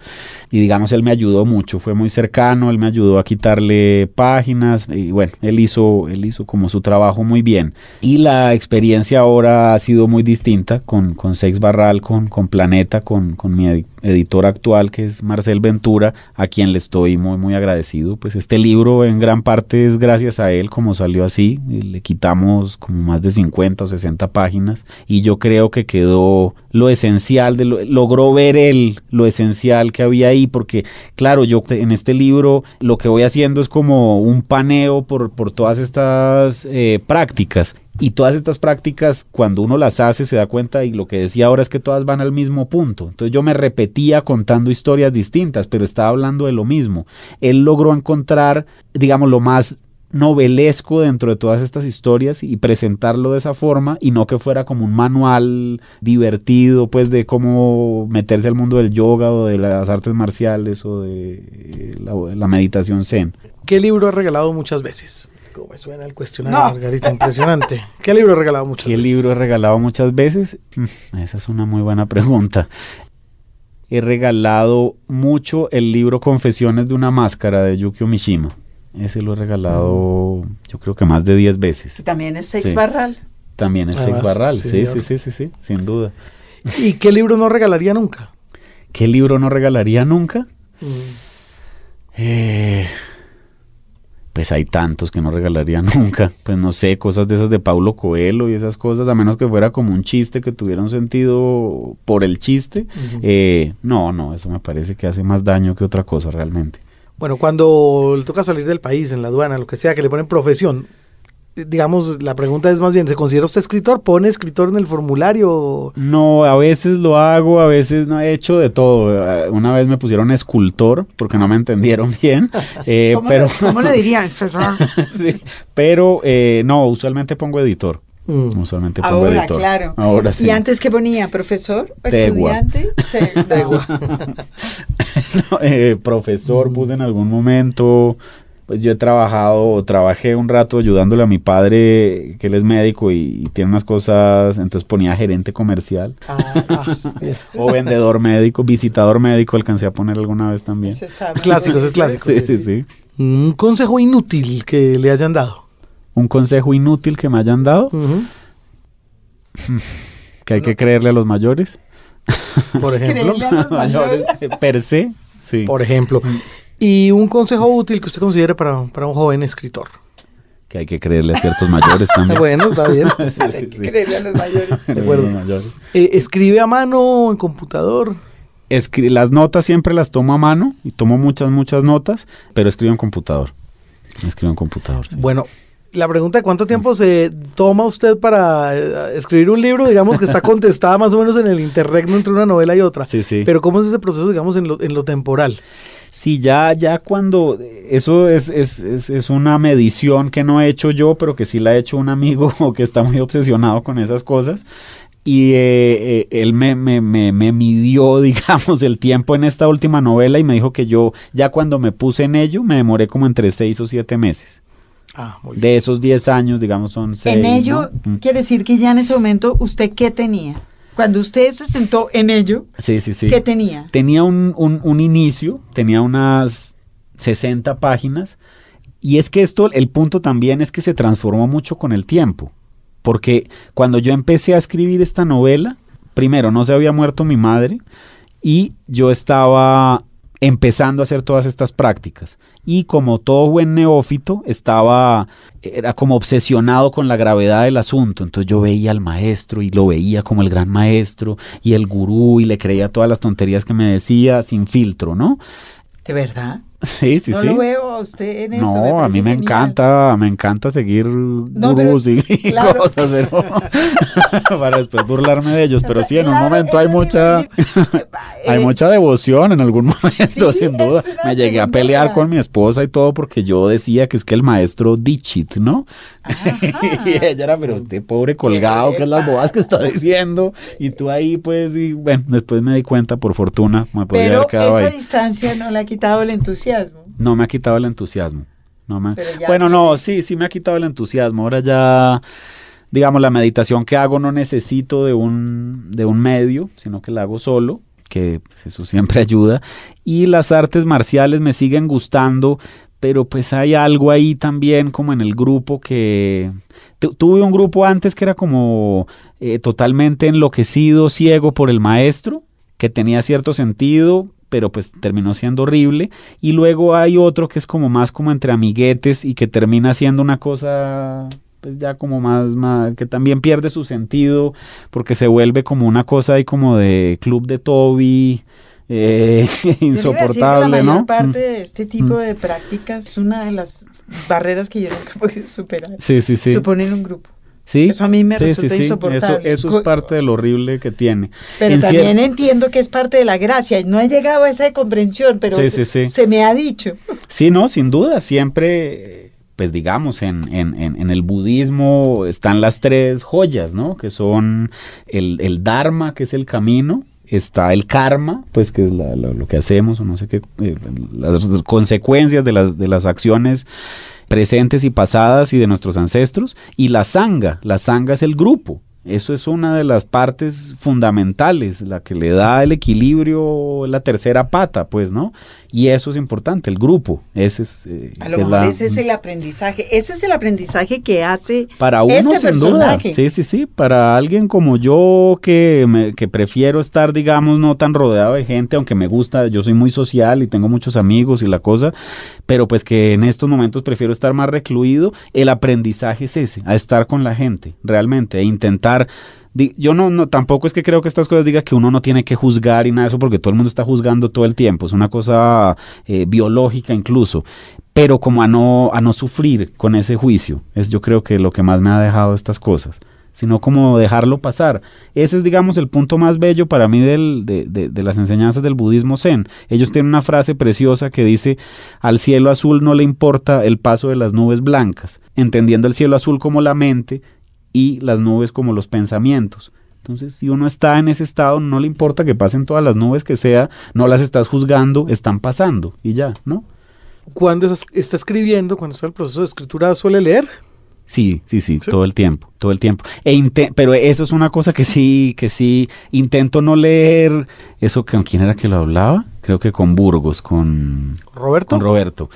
y digamos él me ayudó mucho, fue muy cercano, él me ayudó a quitarle páginas y bueno, él hizo, él hizo como su trabajo muy bien. Y la experiencia ahora ha sido muy distinta con, con Sex Barral, con, con Planeta, con, con mi edi- editor actual que es Marcel Ventura, a quien le estoy muy muy agradecido. Pues este libro en gran parte es gracias a él como salió así, le quitamos como más de 50 o 60 páginas y yo creo que quedó lo esencial de lo, logró ver él lo esencial que había ahí porque claro yo en este libro lo que voy haciendo es como un paneo por, por todas estas eh, prácticas y todas estas prácticas, cuando uno las hace, se da cuenta, y lo que decía ahora es que todas van al mismo punto. Entonces yo me repetía contando historias distintas, pero estaba hablando de lo mismo. Él logró encontrar, digamos, lo más novelesco dentro de todas estas historias y presentarlo de esa forma y no que fuera como un manual divertido pues de cómo meterse al mundo del yoga o de las artes marciales o de la meditación zen. ¿Qué libro ha regalado muchas veces? ¿Cómo me suena el cuestionario, No. Margarita? Impresionante. (laughs) ¿Qué libro ha regalado muchas ¿Qué veces? libro he regalado muchas veces? Mm, Esa es una muy buena pregunta. He regalado mucho el libro Confesiones de una máscara de Yukio Mishima. Ese lo he regalado yo creo que más de 10 veces. Y también es Sex Sí. Barral. También es Además, Sex Barral, sí, sí, sí, señor. sí, sí, sí, sin duda. ¿Y qué libro no regalaría nunca? ¿Qué libro no regalaría nunca? Mm, Eh, pues hay tantos que no regalaría (laughs) nunca. Pues no sé, cosas de esas de Paulo Coelho y esas cosas, a menos que fuera como un chiste que tuviera un sentido por el chiste. Eh, no, no, eso me parece que hace más daño que otra cosa realmente. Bueno, cuando le toca salir del país, en la aduana, lo que sea, que le ponen profesión, digamos, la pregunta es más bien, ¿se considera usted escritor? ¿Pone escritor en el formulario? No, a veces lo hago, a veces no he hecho de todo. Eh, Una vez me pusieron escultor porque no me entendieron (laughs) bien, eh, (laughs) ¿Cómo, pero, le, cómo le dirían? (laughs) sí, pero eh, no, usualmente pongo editor. Mm. Usualmente pongo Ahora, editor. claro. Ahora sí. ¿Y antes qué ponía? ¿Profesor? ¿O Tegua. ¿Estudiante? Te- Tegua. No, eh, profesor puse en algún momento. Pues yo he trabajado, o trabajé un rato ayudándole a mi padre, que él es médico y, y tiene unas cosas, entonces ponía gerente comercial. Ah, (laughs) Bien. O vendedor médico, visitador médico, alcancé a poner alguna vez también. Clásicos, es clásico. Sí, sí, sí. Un consejo inútil que le hayan dado. Un consejo inútil que me hayan dado, (laughs) que hay que creerle a los mayores. por (laughs) ejemplo. Creerle a los mayores. per se, sí. Por ejemplo. Y un consejo útil que usted considere para, para un joven escritor. Que hay que creerle a ciertos mayores también. Bueno, está bien. (laughs) Sí, sí, Hay que sí. creerle a los mayores. (laughs) De acuerdo. Eh, ¿Escribe a mano o en computador? Escri- las notas siempre las tomo a mano y tomo muchas, muchas notas, pero escribo en computador. Escribo en computador. sí. Bueno, la pregunta de cuánto tiempo se toma usted para eh, escribir un libro, digamos que está (laughs) contestada más o menos en el interregno entre una novela y otra. Sí, sí. Pero ¿cómo es ese proceso, digamos, en lo, en lo temporal? Sí, ya, ya cuando eso es, es, es, es una medición que no he hecho yo, pero que sí la ha hecho un amigo (laughs) que está muy obsesionado con esas cosas. Y eh, eh, él me, me, me, me midió, (laughs) digamos, el tiempo en esta última novela y me dijo que yo, ya cuando me puse en ello, me demoré como entre seis o siete meses. Ah, muy bien. De esos 10 años, digamos, son seis. en ello, ¿no? Mm. quiere decir que ya en ese momento, ¿usted qué tenía? Cuando usted se sentó en ello, Sí, sí, sí. ¿qué tenía? Tenía un, un- un inicio, tenía unas 60 páginas. Y es que esto, el punto también es que se transformó mucho con el tiempo. Porque cuando yo empecé a escribir esta novela, primero no se había muerto mi madre y yo estaba empezando a hacer todas estas prácticas. Y como todo buen neófito, estaba, era como obsesionado con la gravedad del asunto. Entonces yo veía al maestro y lo veía como el gran maestro y el gurú y le creía todas las tonterías que me decía sin filtro, ¿no? ¿De verdad? Sí, sí, no sí. lo veo a usted en eso. No, me a mí me genial. encanta, me encanta seguir pero- gurús y (laughs) claro. cosas, pero (laughs) para después burlarme de ellos. Pero sí, en un momento hay mucha, decir. (laughs) hay mucha devoción en algún momento, Sí, sin duda. Me llegué a pelear con mi esposa y todo porque yo decía que es que el maestro Dichit, ¿no? y ella era, pero usted pobre colgado, que es las bobas que está diciendo. Y tú ahí, pues, y bueno, después me di cuenta, por fortuna, me podía Pero haber quedado esa ahí. distancia no le ha quitado el entusiasmo. No me ha quitado el entusiasmo. No me... Bueno, no, sí, sí me ha quitado el entusiasmo. Ahora ya, digamos, la meditación que hago no necesito de un, de un medio, sino que la hago solo, que pues, eso siempre (laughs) ayuda. Y las artes marciales me siguen gustando, pero pues hay algo ahí también como en el grupo que... tu- Tuve un grupo antes que era como eh, totalmente enloquecido, ciego por el maestro, que tenía cierto sentido, pero pues terminó siendo horrible. Y luego hay otro que es como más como entre amiguetes y que termina siendo una cosa pues ya como más, más que también pierde su sentido porque se vuelve como una cosa ahí como de club de Toby eh, decir que insoportable, la mayor ¿no? parte Mm. de este tipo de prácticas es una de las barreras que yo nunca podido superar. Sí, sí, sí. Suponer un grupo. Sí, Eso a mí me sí, resulta sí, sí. insoportable. Eso, eso es parte de lo horrible que tiene. Pero En cier- también entiendo que es parte de la gracia. No he llegado a esa comprensión, pero se, me ha dicho. Sí, no, sin duda, siempre, pues digamos, en, en, en, en el budismo están las tres joyas, ¿no? Que son el, el dharma, que es el camino, está el karma, pues que es la- la- lo que hacemos, o no sé qué, eh, las consecuencias de las, de las acciones presentes y pasadas y de nuestros ancestros, y la sanga, la sanga es el grupo. Eso es una de las partes fundamentales, la que le da el equilibrio, la tercera pata, pues, ¿no? Y eso es importante, el grupo. Ese es, eh, A lo es mejor la- ese es el aprendizaje. Ese es el aprendizaje que hace para uno, este sin duda. personaje. Sí, sí, sí. Para alguien como yo que, me- que prefiero estar, digamos, no tan rodeado de gente, aunque me gusta, yo soy muy social y tengo muchos amigos y la cosa, pero pues que en estos momentos prefiero estar más recluido, el aprendizaje es ese, a estar con la gente, realmente, e intentar yo no, no, tampoco es que creo que estas cosas diga que uno no tiene que juzgar y nada de eso, porque todo el mundo está juzgando todo el tiempo, es una cosa eh, biológica incluso, pero como a no, a no sufrir con ese juicio, es yo creo que lo que más me ha dejado estas cosas, sino como dejarlo pasar. Ese es, digamos, el punto más bello para mí del, de, las enseñanzas del budismo zen. Ellos tienen una frase preciosa que dice, al cielo azul no le importa el paso de las nubes blancas, entendiendo el cielo azul como la mente y las nubes como los pensamientos. Entonces, si uno está en ese estado, no le importa que pasen todas las nubes que sea, no las estás juzgando, están pasando y ya, ¿no? Cuando es- está escribiendo, cuando está en el proceso de escritura, suele leer. Sí, sí, sí, ¿Sí? todo el tiempo, todo el tiempo. E pero eso es una cosa que sí, que sí, intento no leer eso, ¿con quién era que lo hablaba? Creo que con Burgos, con, Roberto. con Roberto.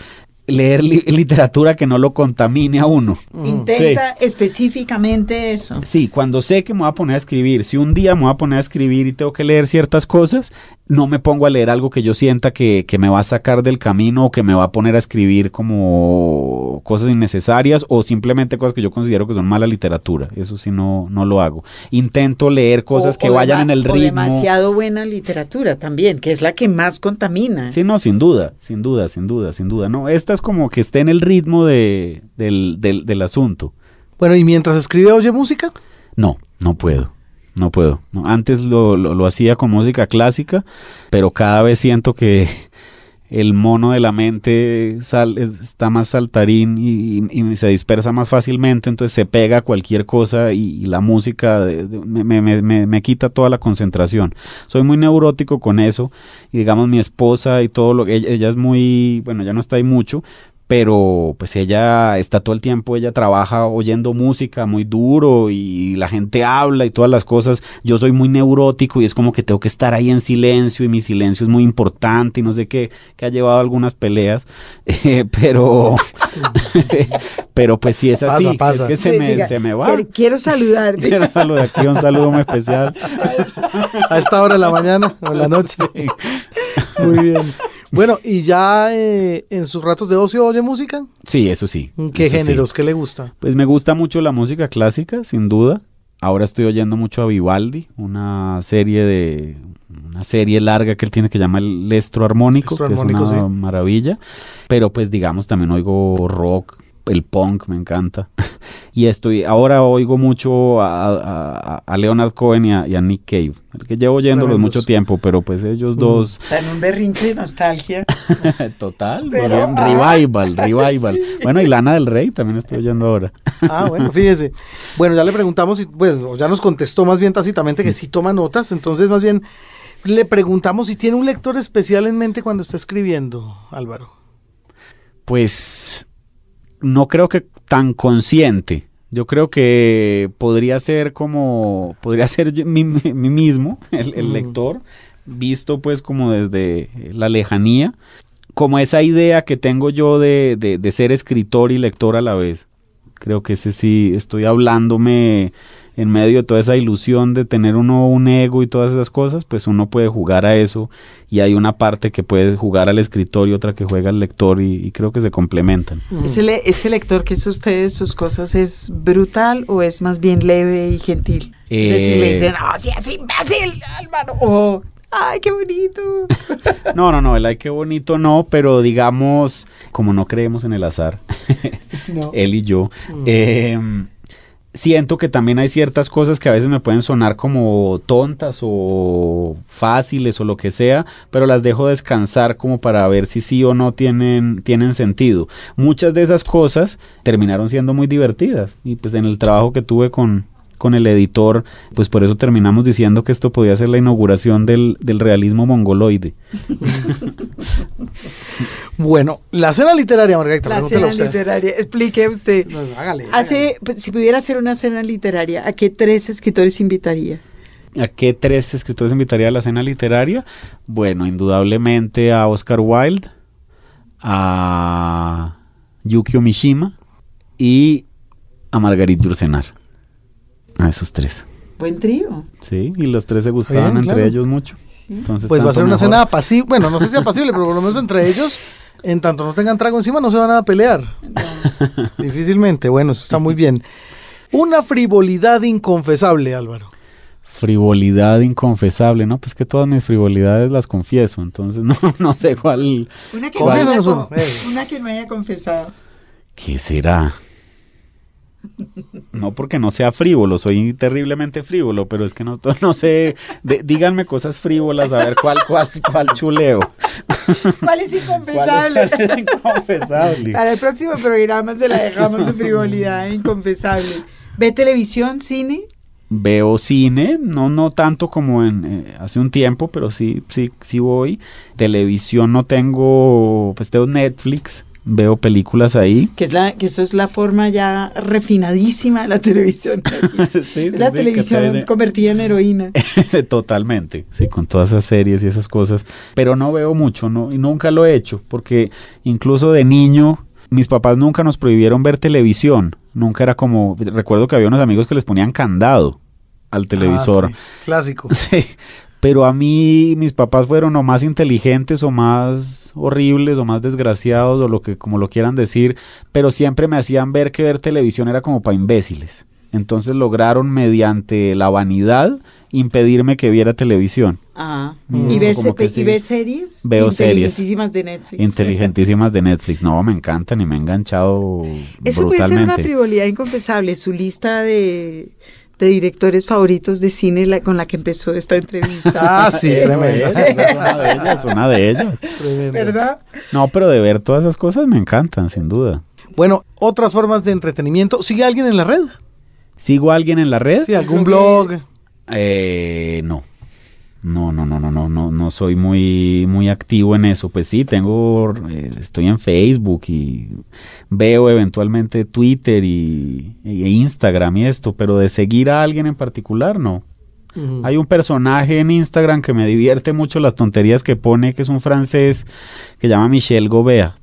Leer li- literatura que no lo contamine a uno. Intenta específicamente eso. Sí, cuando sé que me voy a poner a escribir, si un día me voy a poner a escribir y tengo que leer ciertas cosas, no me pongo a leer algo que yo sienta que, que me va a sacar del camino o que me va a poner a escribir como cosas innecesarias o simplemente cosas que yo considero que son mala literatura. Eso sí no, no lo hago. Intento leer cosas O- que o vayan en el o ritmo. demasiado buena literatura también, que es la que más contamina. Sí, no, sin duda, sin duda, sin duda, sin duda. No, esta es como que esté en el ritmo de, del, del, del asunto. Bueno, y mientras escribe, oye música. No, no puedo. No puedo. Antes lo, lo, hacía con música clásica, pero cada vez siento que (laughs) el mono de la mente está más saltarín y, y- se dispersa más fácilmente, entonces se pega a cualquier cosa y, la música me, me- me- me- quita toda la concentración. Soy muy neurótico con eso y digamos mi esposa y todo lo que ella, ella es muy, bueno, ya no está ahí mucho, pero pues ella está todo el tiempo, ella trabaja oyendo música muy duro y la gente habla y todas las cosas. Yo soy muy neurótico y es como que tengo que estar ahí en silencio y mi silencio es muy importante y no sé qué, que ha llevado algunas peleas, (laughs) eh, pero, (laughs) pero pues sí es así, Pasa, pasa. es que se Sí, me, diga, se me va. "Quiero- Quiero saludarte. (laughs) Quiero saludar aquí, un saludo muy especial. A esta hora de la mañana o en la noche. Sí. Muy bien. Bueno, y ya eh, en sus ratos de ocio oye música. Sí, eso sí. ¿Qué eso sí. géneros? ¿Qué le gusta? Pues me gusta mucho la música clásica, sin duda. Ahora estoy oyendo mucho a Vivaldi, una serie de una serie larga que él tiene que llama el Lestro Armónico, que es una sí. maravilla. Pero pues digamos también oigo rock, el punk me encanta. Y estoy ahora oigo mucho a, a- a Leonard Cohen y a, y a Nick Cave, el que llevo oyéndolos mucho tiempo, pero pues ellos Mm. dos Está en un berrinche de nostalgia. (laughs) total, Pero- revival, (laughs) revival. Bueno, y Lana del Rey también estoy oyendo ahora. Ah, bueno, fíjese. Bueno, ya le preguntamos, si, bueno, ya nos contestó más bien tácitamente que sí toma notas, entonces más bien le preguntamos si tiene un lector especial en mente cuando está escribiendo, Álvaro. Pues no creo que tan consciente. Yo creo que podría ser como, podría ser yo- mí, (laughs) mí mismo, el, el Mm. lector, visto pues como desde la lejanía, como esa idea que tengo yo de, de- de ser escritor y lector a la vez. Creo que ese sí, estoy hablándome en medio de toda esa ilusión de tener uno un ego y todas esas cosas, pues uno puede jugar a eso y hay una parte que puede jugar al escritor y otra que juega al lector y, y creo que se complementan. ¿Ese, le- ese lector que es usted, sus cosas, es brutal o es más bien leve y gentil? es decir, le Eh, dicen, no, sí, es imbécil, Álvaro. O, ay, qué bonito. (laughs) No, no, no, el ay qué bonito no, pero digamos, como no creemos en el azar, (laughs) No. (laughs) él y yo, eh, siento que también hay ciertas cosas que a veces me pueden sonar como tontas o fáciles o lo que sea, pero las dejo descansar como para ver si sí o no tienen, tienen sentido. Muchas de esas cosas terminaron siendo muy divertidas y pues en el trabajo que tuve con con el editor, pues por eso terminamos diciendo que esto podía ser la inauguración del, del realismo mongoloide. (laughs) Bueno, la cena literaria, Margarita, La cena usted. literaria. Explique usted. No, hágale, hágale. Hace, pues, si pudiera hacer una cena literaria, ¿a qué tres escritores invitaría? ¿A qué tres escritores invitaría a la cena literaria? Bueno, indudablemente a Oscar Wilde, a Yukio Mishima y a Marguerite Yourcenar. A esos tres. Buen trío. Sí, y los tres se gustaban Bien, entre claro. ellos mucho. Entonces, Pues va a ser una mejor. cena apacible. Bueno, no sé si apacible, pero por lo menos entre ellos, en tanto no tengan trago encima, no se van a pelear. Difícilmente. Bueno, eso está muy bien. Una frivolidad inconfesable, Álvaro. Frivolidad inconfesable, ¿no? Pues que todas mis frivolidades las confieso, entonces (laughs) no, no sé cuál... Una que, Confiésanos no haya, una que no haya confesado. ¿Qué será? No porque no sea frívolo, soy terriblemente frívolo, pero es que no, (laughs) no sé, de- díganme cosas frívolas, a ver cuál, cuál, cuál chuleo. ¿Cuál es ¿Cuál es, inconfesable? cuál es inconfesable? Para el próximo programa se la dejamos en frivolidad inconfesable. ¿Ve televisión, cine? Veo cine, no, no tanto como en eh, hace un tiempo, pero sí, sí, sí voy. Televisión no tengo, pues tengo Netflix, veo películas ahí. Que, es la, que eso es la forma ya refinadísima de la televisión. (laughs) (laughs) Sí, Es sí, la sí, televisión te- convertida en heroína. (laughs) Totalmente, sí, con todas esas series y esas cosas. Pero no veo mucho, no, y nunca lo he hecho, porque incluso de niño, mis papás nunca nos prohibieron ver televisión. Nunca era como, recuerdo que había unos amigos que les ponían candado al televisor. Ah, sí, Clásico. Sí, pero a mí mis papás fueron o más inteligentes o más horribles o más desgraciados o lo que como lo quieran decir, pero siempre me hacían ver que ver televisión era como para imbéciles. Entonces lograron mediante la vanidad impedirme que viera televisión. Ajá. Mm. ¿Y, ves, ¿Y sí. ves series? Veo series. Inteligentísimas de Netflix. Inteligentísimas de Netflix. No, me encantan y me he enganchado Eso puede ser una frivolidad inconfesable. Su lista de, de directores favoritos de cine la- con la que empezó esta entrevista. (laughs) Ah, sí, tremendo. es, una de ellas, una de ellas. Tremendo. ¿Verdad? No, pero de ver todas esas cosas me encantan, sin duda. Bueno, otras formas de entretenimiento. ¿Sigue alguien en la red? ¿Sigo a alguien en la red? Sí, algún blog. Eh, no. No, no, no, no, no, no, no soy muy, muy activo en eso. Pues sí, tengo, eh, estoy en Facebook y veo eventualmente Twitter y, e Instagram y esto, pero de seguir a alguien en particular, no. Hay un personaje en Instagram que me divierte mucho las tonterías que pone, que es un francés que llama Michel Gobea,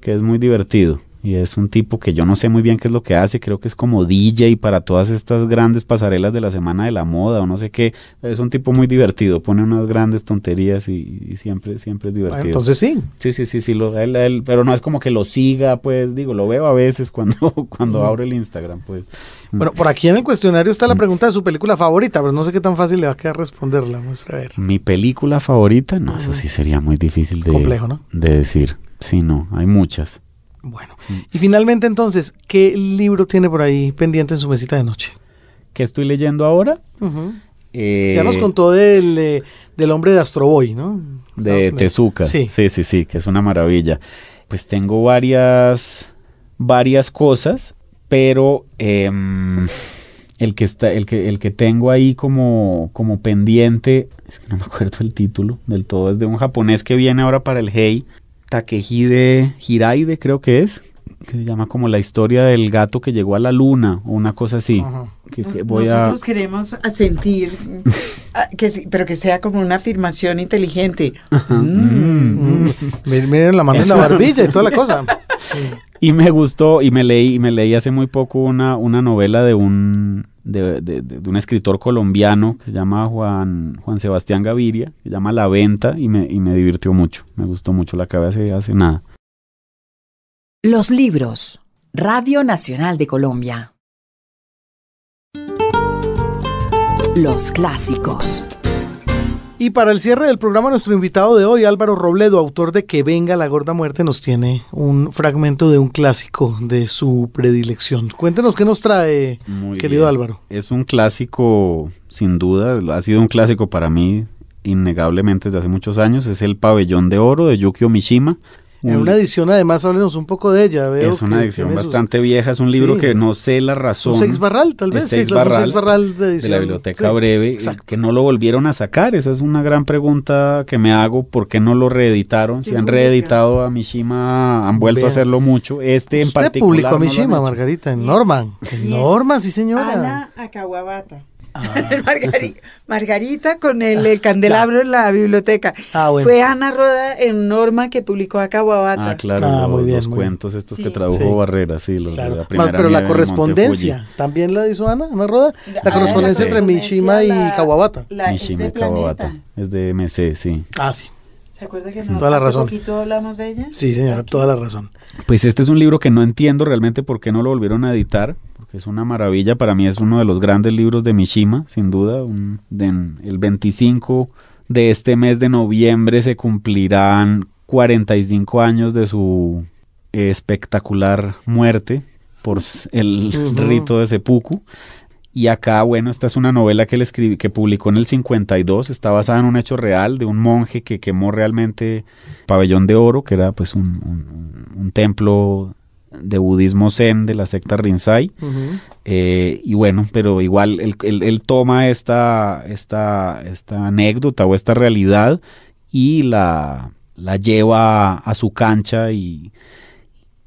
que es muy divertido. Y es un tipo que yo no sé muy bien qué es lo que hace, creo que es como DJ para todas estas grandes pasarelas de la Semana de la Moda o no sé qué. Es un tipo muy divertido, pone unas grandes tonterías y, y siempre, siempre es Bueno, divertido. entonces sí. Sí, sí, sí, sí, lo, él- él- pero no es como que lo siga, pues digo, lo veo a veces cuando, (laughs) cuando abro el Instagram, pues. Bueno, por aquí en el cuestionario está la pregunta de su película favorita, pero no sé qué tan fácil le va a quedar responderla. Muestra a ver. Mi película favorita, no, eso sí sería muy difícil de, Complejo, ¿no? de decir. Sí, no, hay muchas. Bueno. Y finalmente, entonces, ¿qué libro tiene por ahí pendiente en su mesita de noche? ¿Qué estoy leyendo ahora? Eh, ya nos contó del, eh, del hombre de Astroboy, ¿no? De. Tezuka. Sí. sí, sí, sí, que es una maravilla. Pues tengo varias, varias cosas, pero em, el que está, el que, el que tengo ahí como, como pendiente, es que no me acuerdo el título del todo, es de un japonés que viene ahora para el Hei, Takehide Hiraide creo que es, que se llama como la historia del gato que llegó a la luna o una cosa así. Ajá. Que, que voy Nosotros a queremos sentir, (laughs) que pero que sea como una afirmación inteligente. Mm. Mm. Mm. Miren miren la mano en la barbilla y toda la cosa. (laughs) Y me gustó, y me leí, y me leí hace muy poco una, una novela de un, de, de- de- un escritor colombiano que se llama Juan, Juan Sebastián Gaviria, que se llama La Venta, y me, y me divirtió mucho. Me gustó mucho, la acabé hace, hace nada. Los libros. Radio Nacional de Colombia. Los clásicos. Y para el cierre del programa, nuestro invitado de hoy, Álvaro Robledo, autor de Que venga la gorda muerte, nos tiene un fragmento de un clásico de su predilección. Cuéntenos qué nos trae, Muy querido bien. Álvaro. Es un clásico, sin duda, ha sido un clásico para mí, innegablemente desde hace muchos años. Es El Pabellón de Oro de Yukio Mishima. En Un- una edición, además, háblenos un poco de ella. Veo es una que edición sus- bastante vieja, es un libro Sí. que no sé la razón. Un seis barral, tal vez. Un barral seis barral de de edición. la biblioteca Sí, breve, exacto. que no lo volvieron a sacar. Esa es una gran pregunta que me hago. ¿Por qué no lo reeditaron? Si ¿Quién han reeditado a Mishima, han vuelto Vean. a hacerlo mucho. Este en Usted particular. publicó a Mishima. Margarita, en Yes. Norman. En. Norman, sí, señora. Ana Acawabata. Ah. (laughs) Margari- Margarita con el, el candelabro en la biblioteca. Ah, bueno. Fue Ana Roda en Norma que publicó Acawabata. Ah, claro, Ah, los, muy bien, los muy bien. cuentos estos Sí. que tradujo Sí. Barrera, sí, los de la Más, primera pero la correspondencia. ¿también la hizo Ana, Ana Roda? La Ah, correspondencia entre Mishima y. La, Mishima es y. Kawabata. Es de MC, sí. Ah, sí. ¿Se acuerda que no? Toda la razón. poquito hablamos de ella? Sí, señora, Aquí. toda la razón. Pues este es un libro que no entiendo realmente por qué no lo volvieron a editar, porque es una maravilla, para mí es uno de los grandes libros de Mishima, sin duda, un- de- el 25 de este mes de noviembre se cumplirán 45 años de su espectacular muerte por el rito de seppuku. Y acá, bueno, esta es una novela que él escribí, que publicó en el 52, está basada en un hecho real de un monje que quemó realmente Pabellón de Oro, que era pues un, un- un templo de budismo zen de la secta Rinzai. Eh, y bueno, pero igual él, él- él toma esta, esta, esta anécdota o esta realidad y la, la lleva a su cancha y,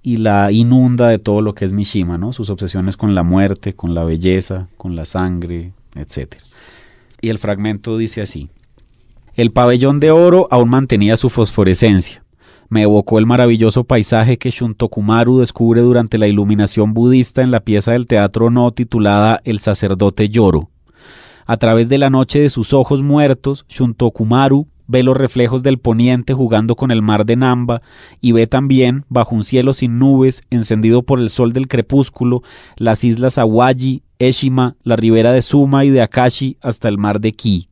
y la inunda de todo lo que es Mishima, ¿no? Sus obsesiones con la muerte, con la belleza, con la sangre, etc. Y el fragmento dice así. El pabellón de oro aún mantenía su fosforescencia. Me evocó el maravilloso paisaje que Shuntokumaru descubre durante la iluminación budista en la pieza del teatro no titulada El sacerdote lloro. A través de la noche de sus ojos muertos, Shuntokumaru ve los reflejos del poniente jugando con el mar de Namba y ve también, bajo un cielo sin nubes, encendido por el sol del crepúsculo, las islas Awaji, Eshima, la ribera de Suma y de Akashi hasta el mar de Ki.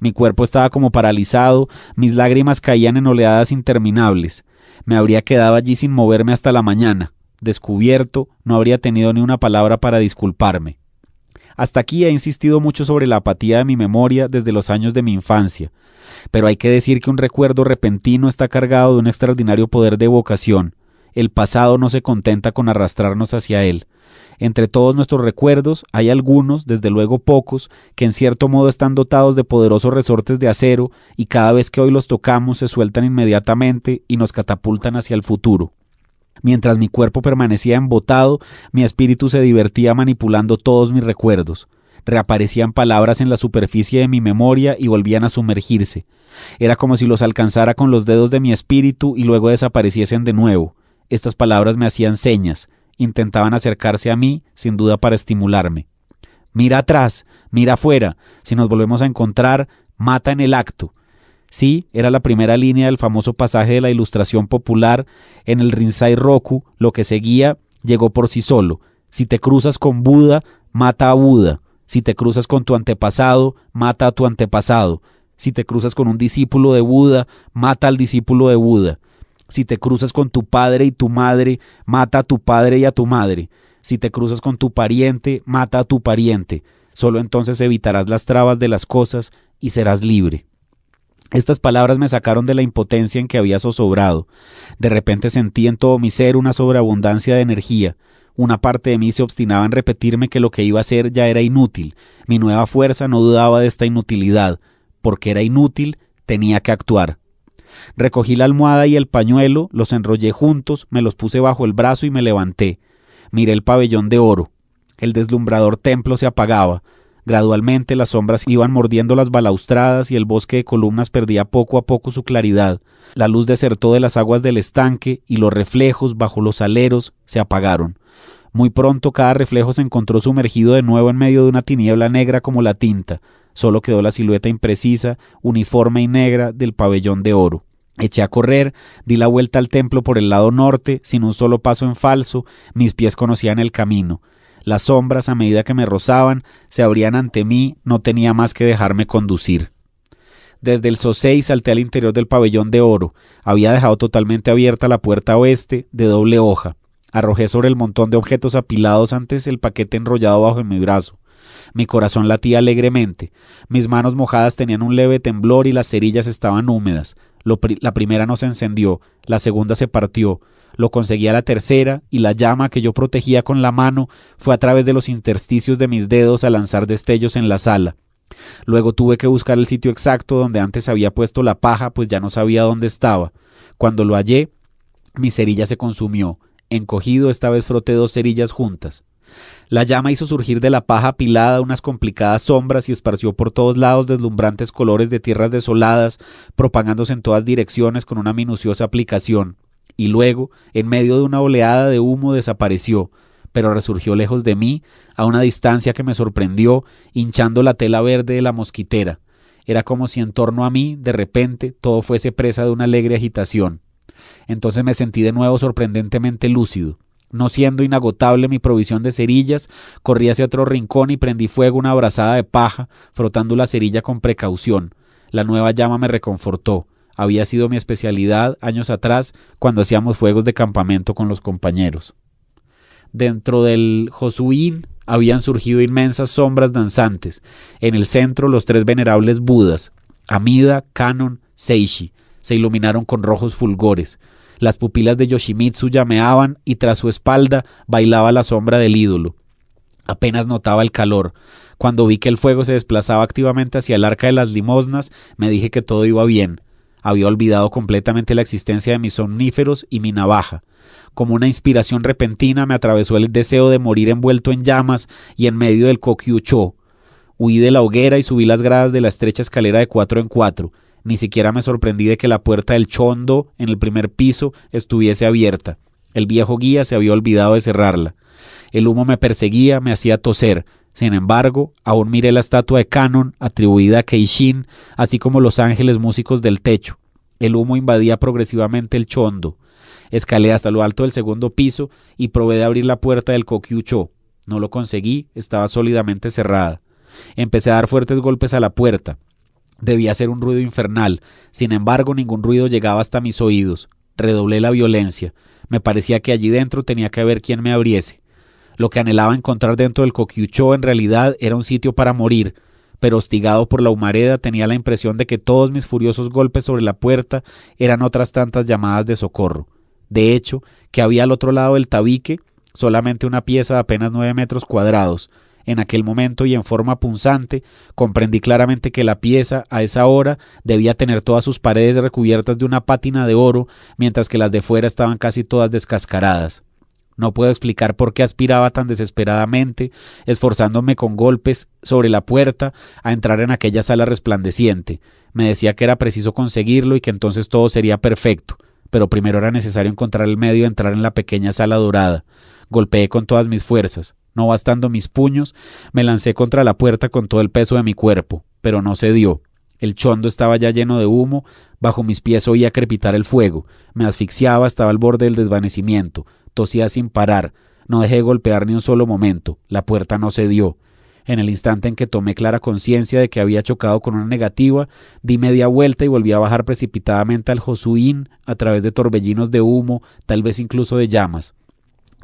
Mi cuerpo estaba como paralizado, mis lágrimas caían en oleadas interminables. Me habría quedado allí sin moverme hasta la mañana. Descubierto, no habría tenido ni una palabra para disculparme. Hasta aquí he insistido mucho sobre la apatía de mi memoria desde los años de mi infancia, pero hay que decir que un recuerdo repentino está cargado de un extraordinario poder de evocación. El pasado no se contenta con arrastrarnos hacia él. Entre todos nuestros recuerdos hay algunos, desde luego pocos, que en cierto modo están dotados de poderosos resortes de acero y cada vez que hoy los tocamos se sueltan inmediatamente y nos catapultan hacia el futuro. Mientras mi cuerpo permanecía embotado, mi espíritu se divertía manipulando todos mis recuerdos. Reaparecían palabras en la superficie de mi memoria y volvían a sumergirse. Era como si los alcanzara con los dedos de mi espíritu y luego desapareciesen de nuevo. Estas palabras me hacían señas, intentaban acercarse a mí, sin duda para estimularme. Mira atrás, mira afuera, si nos volvemos a encontrar, mata en el acto. Sí, era la primera línea del famoso pasaje de la ilustración popular en el Rinzai Roku, lo que seguía llegó por sí solo. Si te cruzas con Buda, mata a Buda. Si te cruzas con tu antepasado, mata a tu antepasado. Si te cruzas con un discípulo de Buda, mata al discípulo de Buda. Si te cruzas con tu padre y tu madre, mata a tu padre y a tu madre. Si te cruzas con tu pariente, mata a tu pariente. Solo entonces evitarás las trabas de las cosas y serás libre. Estas palabras me sacaron de la impotencia en que había zozobrado. De repente sentí en todo mi ser una sobreabundancia de energía. Una parte de mí se obstinaba en repetirme que lo que iba a hacer ya era inútil. Mi nueva fuerza no dudaba de esta inutilidad. Porque era inútil, tenía que actuar. Recogí la almohada y el pañuelo, los enrollé juntos, me los puse bajo el brazo y me levanté. Miré el pabellón de oro. El deslumbrador templo se apagaba. Gradualmente las sombras iban mordiendo las balaustradas y el bosque de columnas perdía poco a poco su claridad. La luz desertó de las aguas del estanque y los reflejos bajo los aleros se apagaron. Muy pronto cada reflejo se encontró sumergido de nuevo en medio de una tiniebla negra como la tinta. Solo quedó la silueta imprecisa, uniforme y negra del pabellón de oro. Eché a correr, di la vuelta al templo por el lado norte, sin un solo paso en falso, mis pies conocían el camino. Las sombras, a medida que me rozaban, se abrían ante mí, no tenía más que dejarme conducir. Desde el Sosei salté al interior del pabellón de oro. Había dejado totalmente abierta la puerta oeste, de doble hoja. Arrojé sobre el montón de objetos apilados antes el paquete enrollado bajo mi brazo. Mi corazón latía alegremente. Mis manos mojadas tenían un leve temblor y las cerillas estaban húmedas. la primera no se encendió, la segunda se partió, lo conseguí a la tercera y la llama que yo protegía con la mano fue a través de los intersticios de mis dedos a lanzar destellos en la sala. Luego tuve que buscar el sitio exacto donde antes había puesto la paja, pues ya no sabía dónde estaba. Cuando lo hallé, mi cerilla se consumió. Encogido, esta vez froté dos cerillas juntas. La llama hizo surgir de la paja apilada unas complicadas sombras y esparció por todos lados deslumbrantes colores de tierras desoladas, propagándose en todas direcciones con una minuciosa aplicación y luego, en medio de una oleada de humo, desapareció, pero resurgió lejos de mí, a una distancia que me sorprendió, hinchando la tela verde de la mosquitera. Era como si en torno a mí, de repente, todo fuese presa de una alegre agitación. Entonces me sentí de nuevo sorprendentemente lúcido. No siendo inagotable mi provisión de cerillas, corrí hacia otro rincón y prendí fuego una abrazada de paja, frotando la cerilla con precaución. La nueva llama me reconfortó había sido mi especialidad años atrás cuando hacíamos fuegos de campamento con los compañeros. Dentro del Josuín habían surgido inmensas sombras danzantes. En el centro los tres venerables Budas, Amida, Kanon, Seishi, se iluminaron con rojos fulgores. Las pupilas de Yoshimitsu llameaban y tras su espalda bailaba la sombra del ídolo. Apenas notaba el calor. Cuando vi que el fuego se desplazaba activamente hacia el arca de las limosnas, me dije que todo iba bien. Había olvidado completamente la existencia de mis somníferos y mi navaja. Como una inspiración repentina me atravesó el deseo de morir envuelto en llamas y en medio del coquiuchó. Huí de la hoguera y subí las gradas de la estrecha escalera de cuatro en cuatro. Ni siquiera me sorprendí de que la puerta del chondo en el primer piso estuviese abierta. El viejo guía se había olvidado de cerrarla. El humo me perseguía, me hacía toser. Sin embargo, aún miré la estatua de Canon atribuida a Keishin, así como los ángeles músicos del techo. El humo invadía progresivamente el chondo. Escalé hasta lo alto del segundo piso y probé de abrir la puerta del Kokyucho. No lo conseguí, estaba sólidamente cerrada. Empecé a dar fuertes golpes a la puerta. Debía ser un ruido infernal. Sin embargo, ningún ruido llegaba hasta mis oídos. Redoblé la violencia. Me parecía que allí dentro tenía que haber quien me abriese. Lo que anhelaba encontrar dentro del Coquiuchó en realidad era un sitio para morir, pero hostigado por la humareda tenía la impresión de que todos mis furiosos golpes sobre la puerta eran otras tantas llamadas de socorro. De hecho, que había al otro lado del tabique solamente una pieza de apenas nueve metros cuadrados. En aquel momento y en forma punzante comprendí claramente que la pieza, a esa hora, debía tener todas sus paredes recubiertas de una pátina de oro, mientras que las de fuera estaban casi todas descascaradas. No puedo explicar por qué aspiraba tan desesperadamente, esforzándome con golpes sobre la puerta a entrar en aquella sala resplandeciente. Me decía que era preciso conseguirlo y que entonces todo sería perfecto, pero primero era necesario encontrar el medio de entrar en la pequeña sala dorada. Golpeé con todas mis fuerzas. No bastando mis puños, me lancé contra la puerta con todo el peso de mi cuerpo, pero no se dio. El chondo estaba ya lleno de humo, bajo mis pies oía crepitar el fuego, me asfixiaba, estaba al borde del desvanecimiento tosía sin parar. No dejé de golpear ni un solo momento. La puerta no cedió. En el instante en que tomé clara conciencia de que había chocado con una negativa, di media vuelta y volví a bajar precipitadamente al Josuín a través de torbellinos de humo, tal vez incluso de llamas.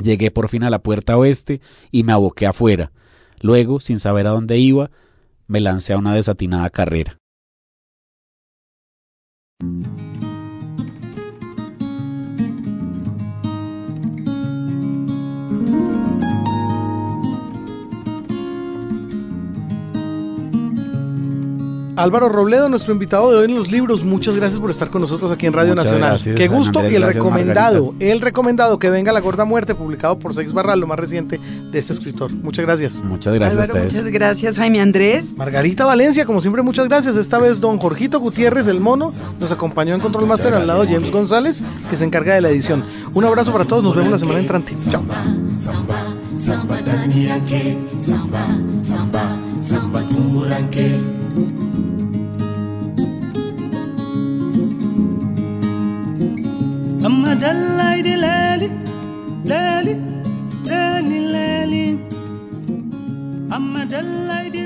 Llegué por fin a la puerta oeste y me aboqué afuera. Luego, sin saber a dónde iba, me lancé a una desatinada carrera. Álvaro Robledo, nuestro invitado de hoy en los libros, muchas gracias por estar con nosotros aquí en Radio Muchas Nacional. gracias, Qué gusto Andrés, y el gracias, recomendado, Margarita. el recomendado que venga La Gorda Muerte, publicado por Sex Barral, lo más reciente de este escritor. Muchas gracias. Muchas gracias Álvaro, a ustedes. muchas gracias, Jaime Andrés. Margarita Valencia, como siempre, muchas gracias. Esta vez don Jorgito Gutiérrez, el mono, nos acompañó en Control Master al lado de James González, que se encarga de la edición. Un abrazo para todos, nos vemos la semana entrante. Chao. samba ndani yake samba samba samba tumbo lake amma dallai de lali lali dani lali. Amma dallai de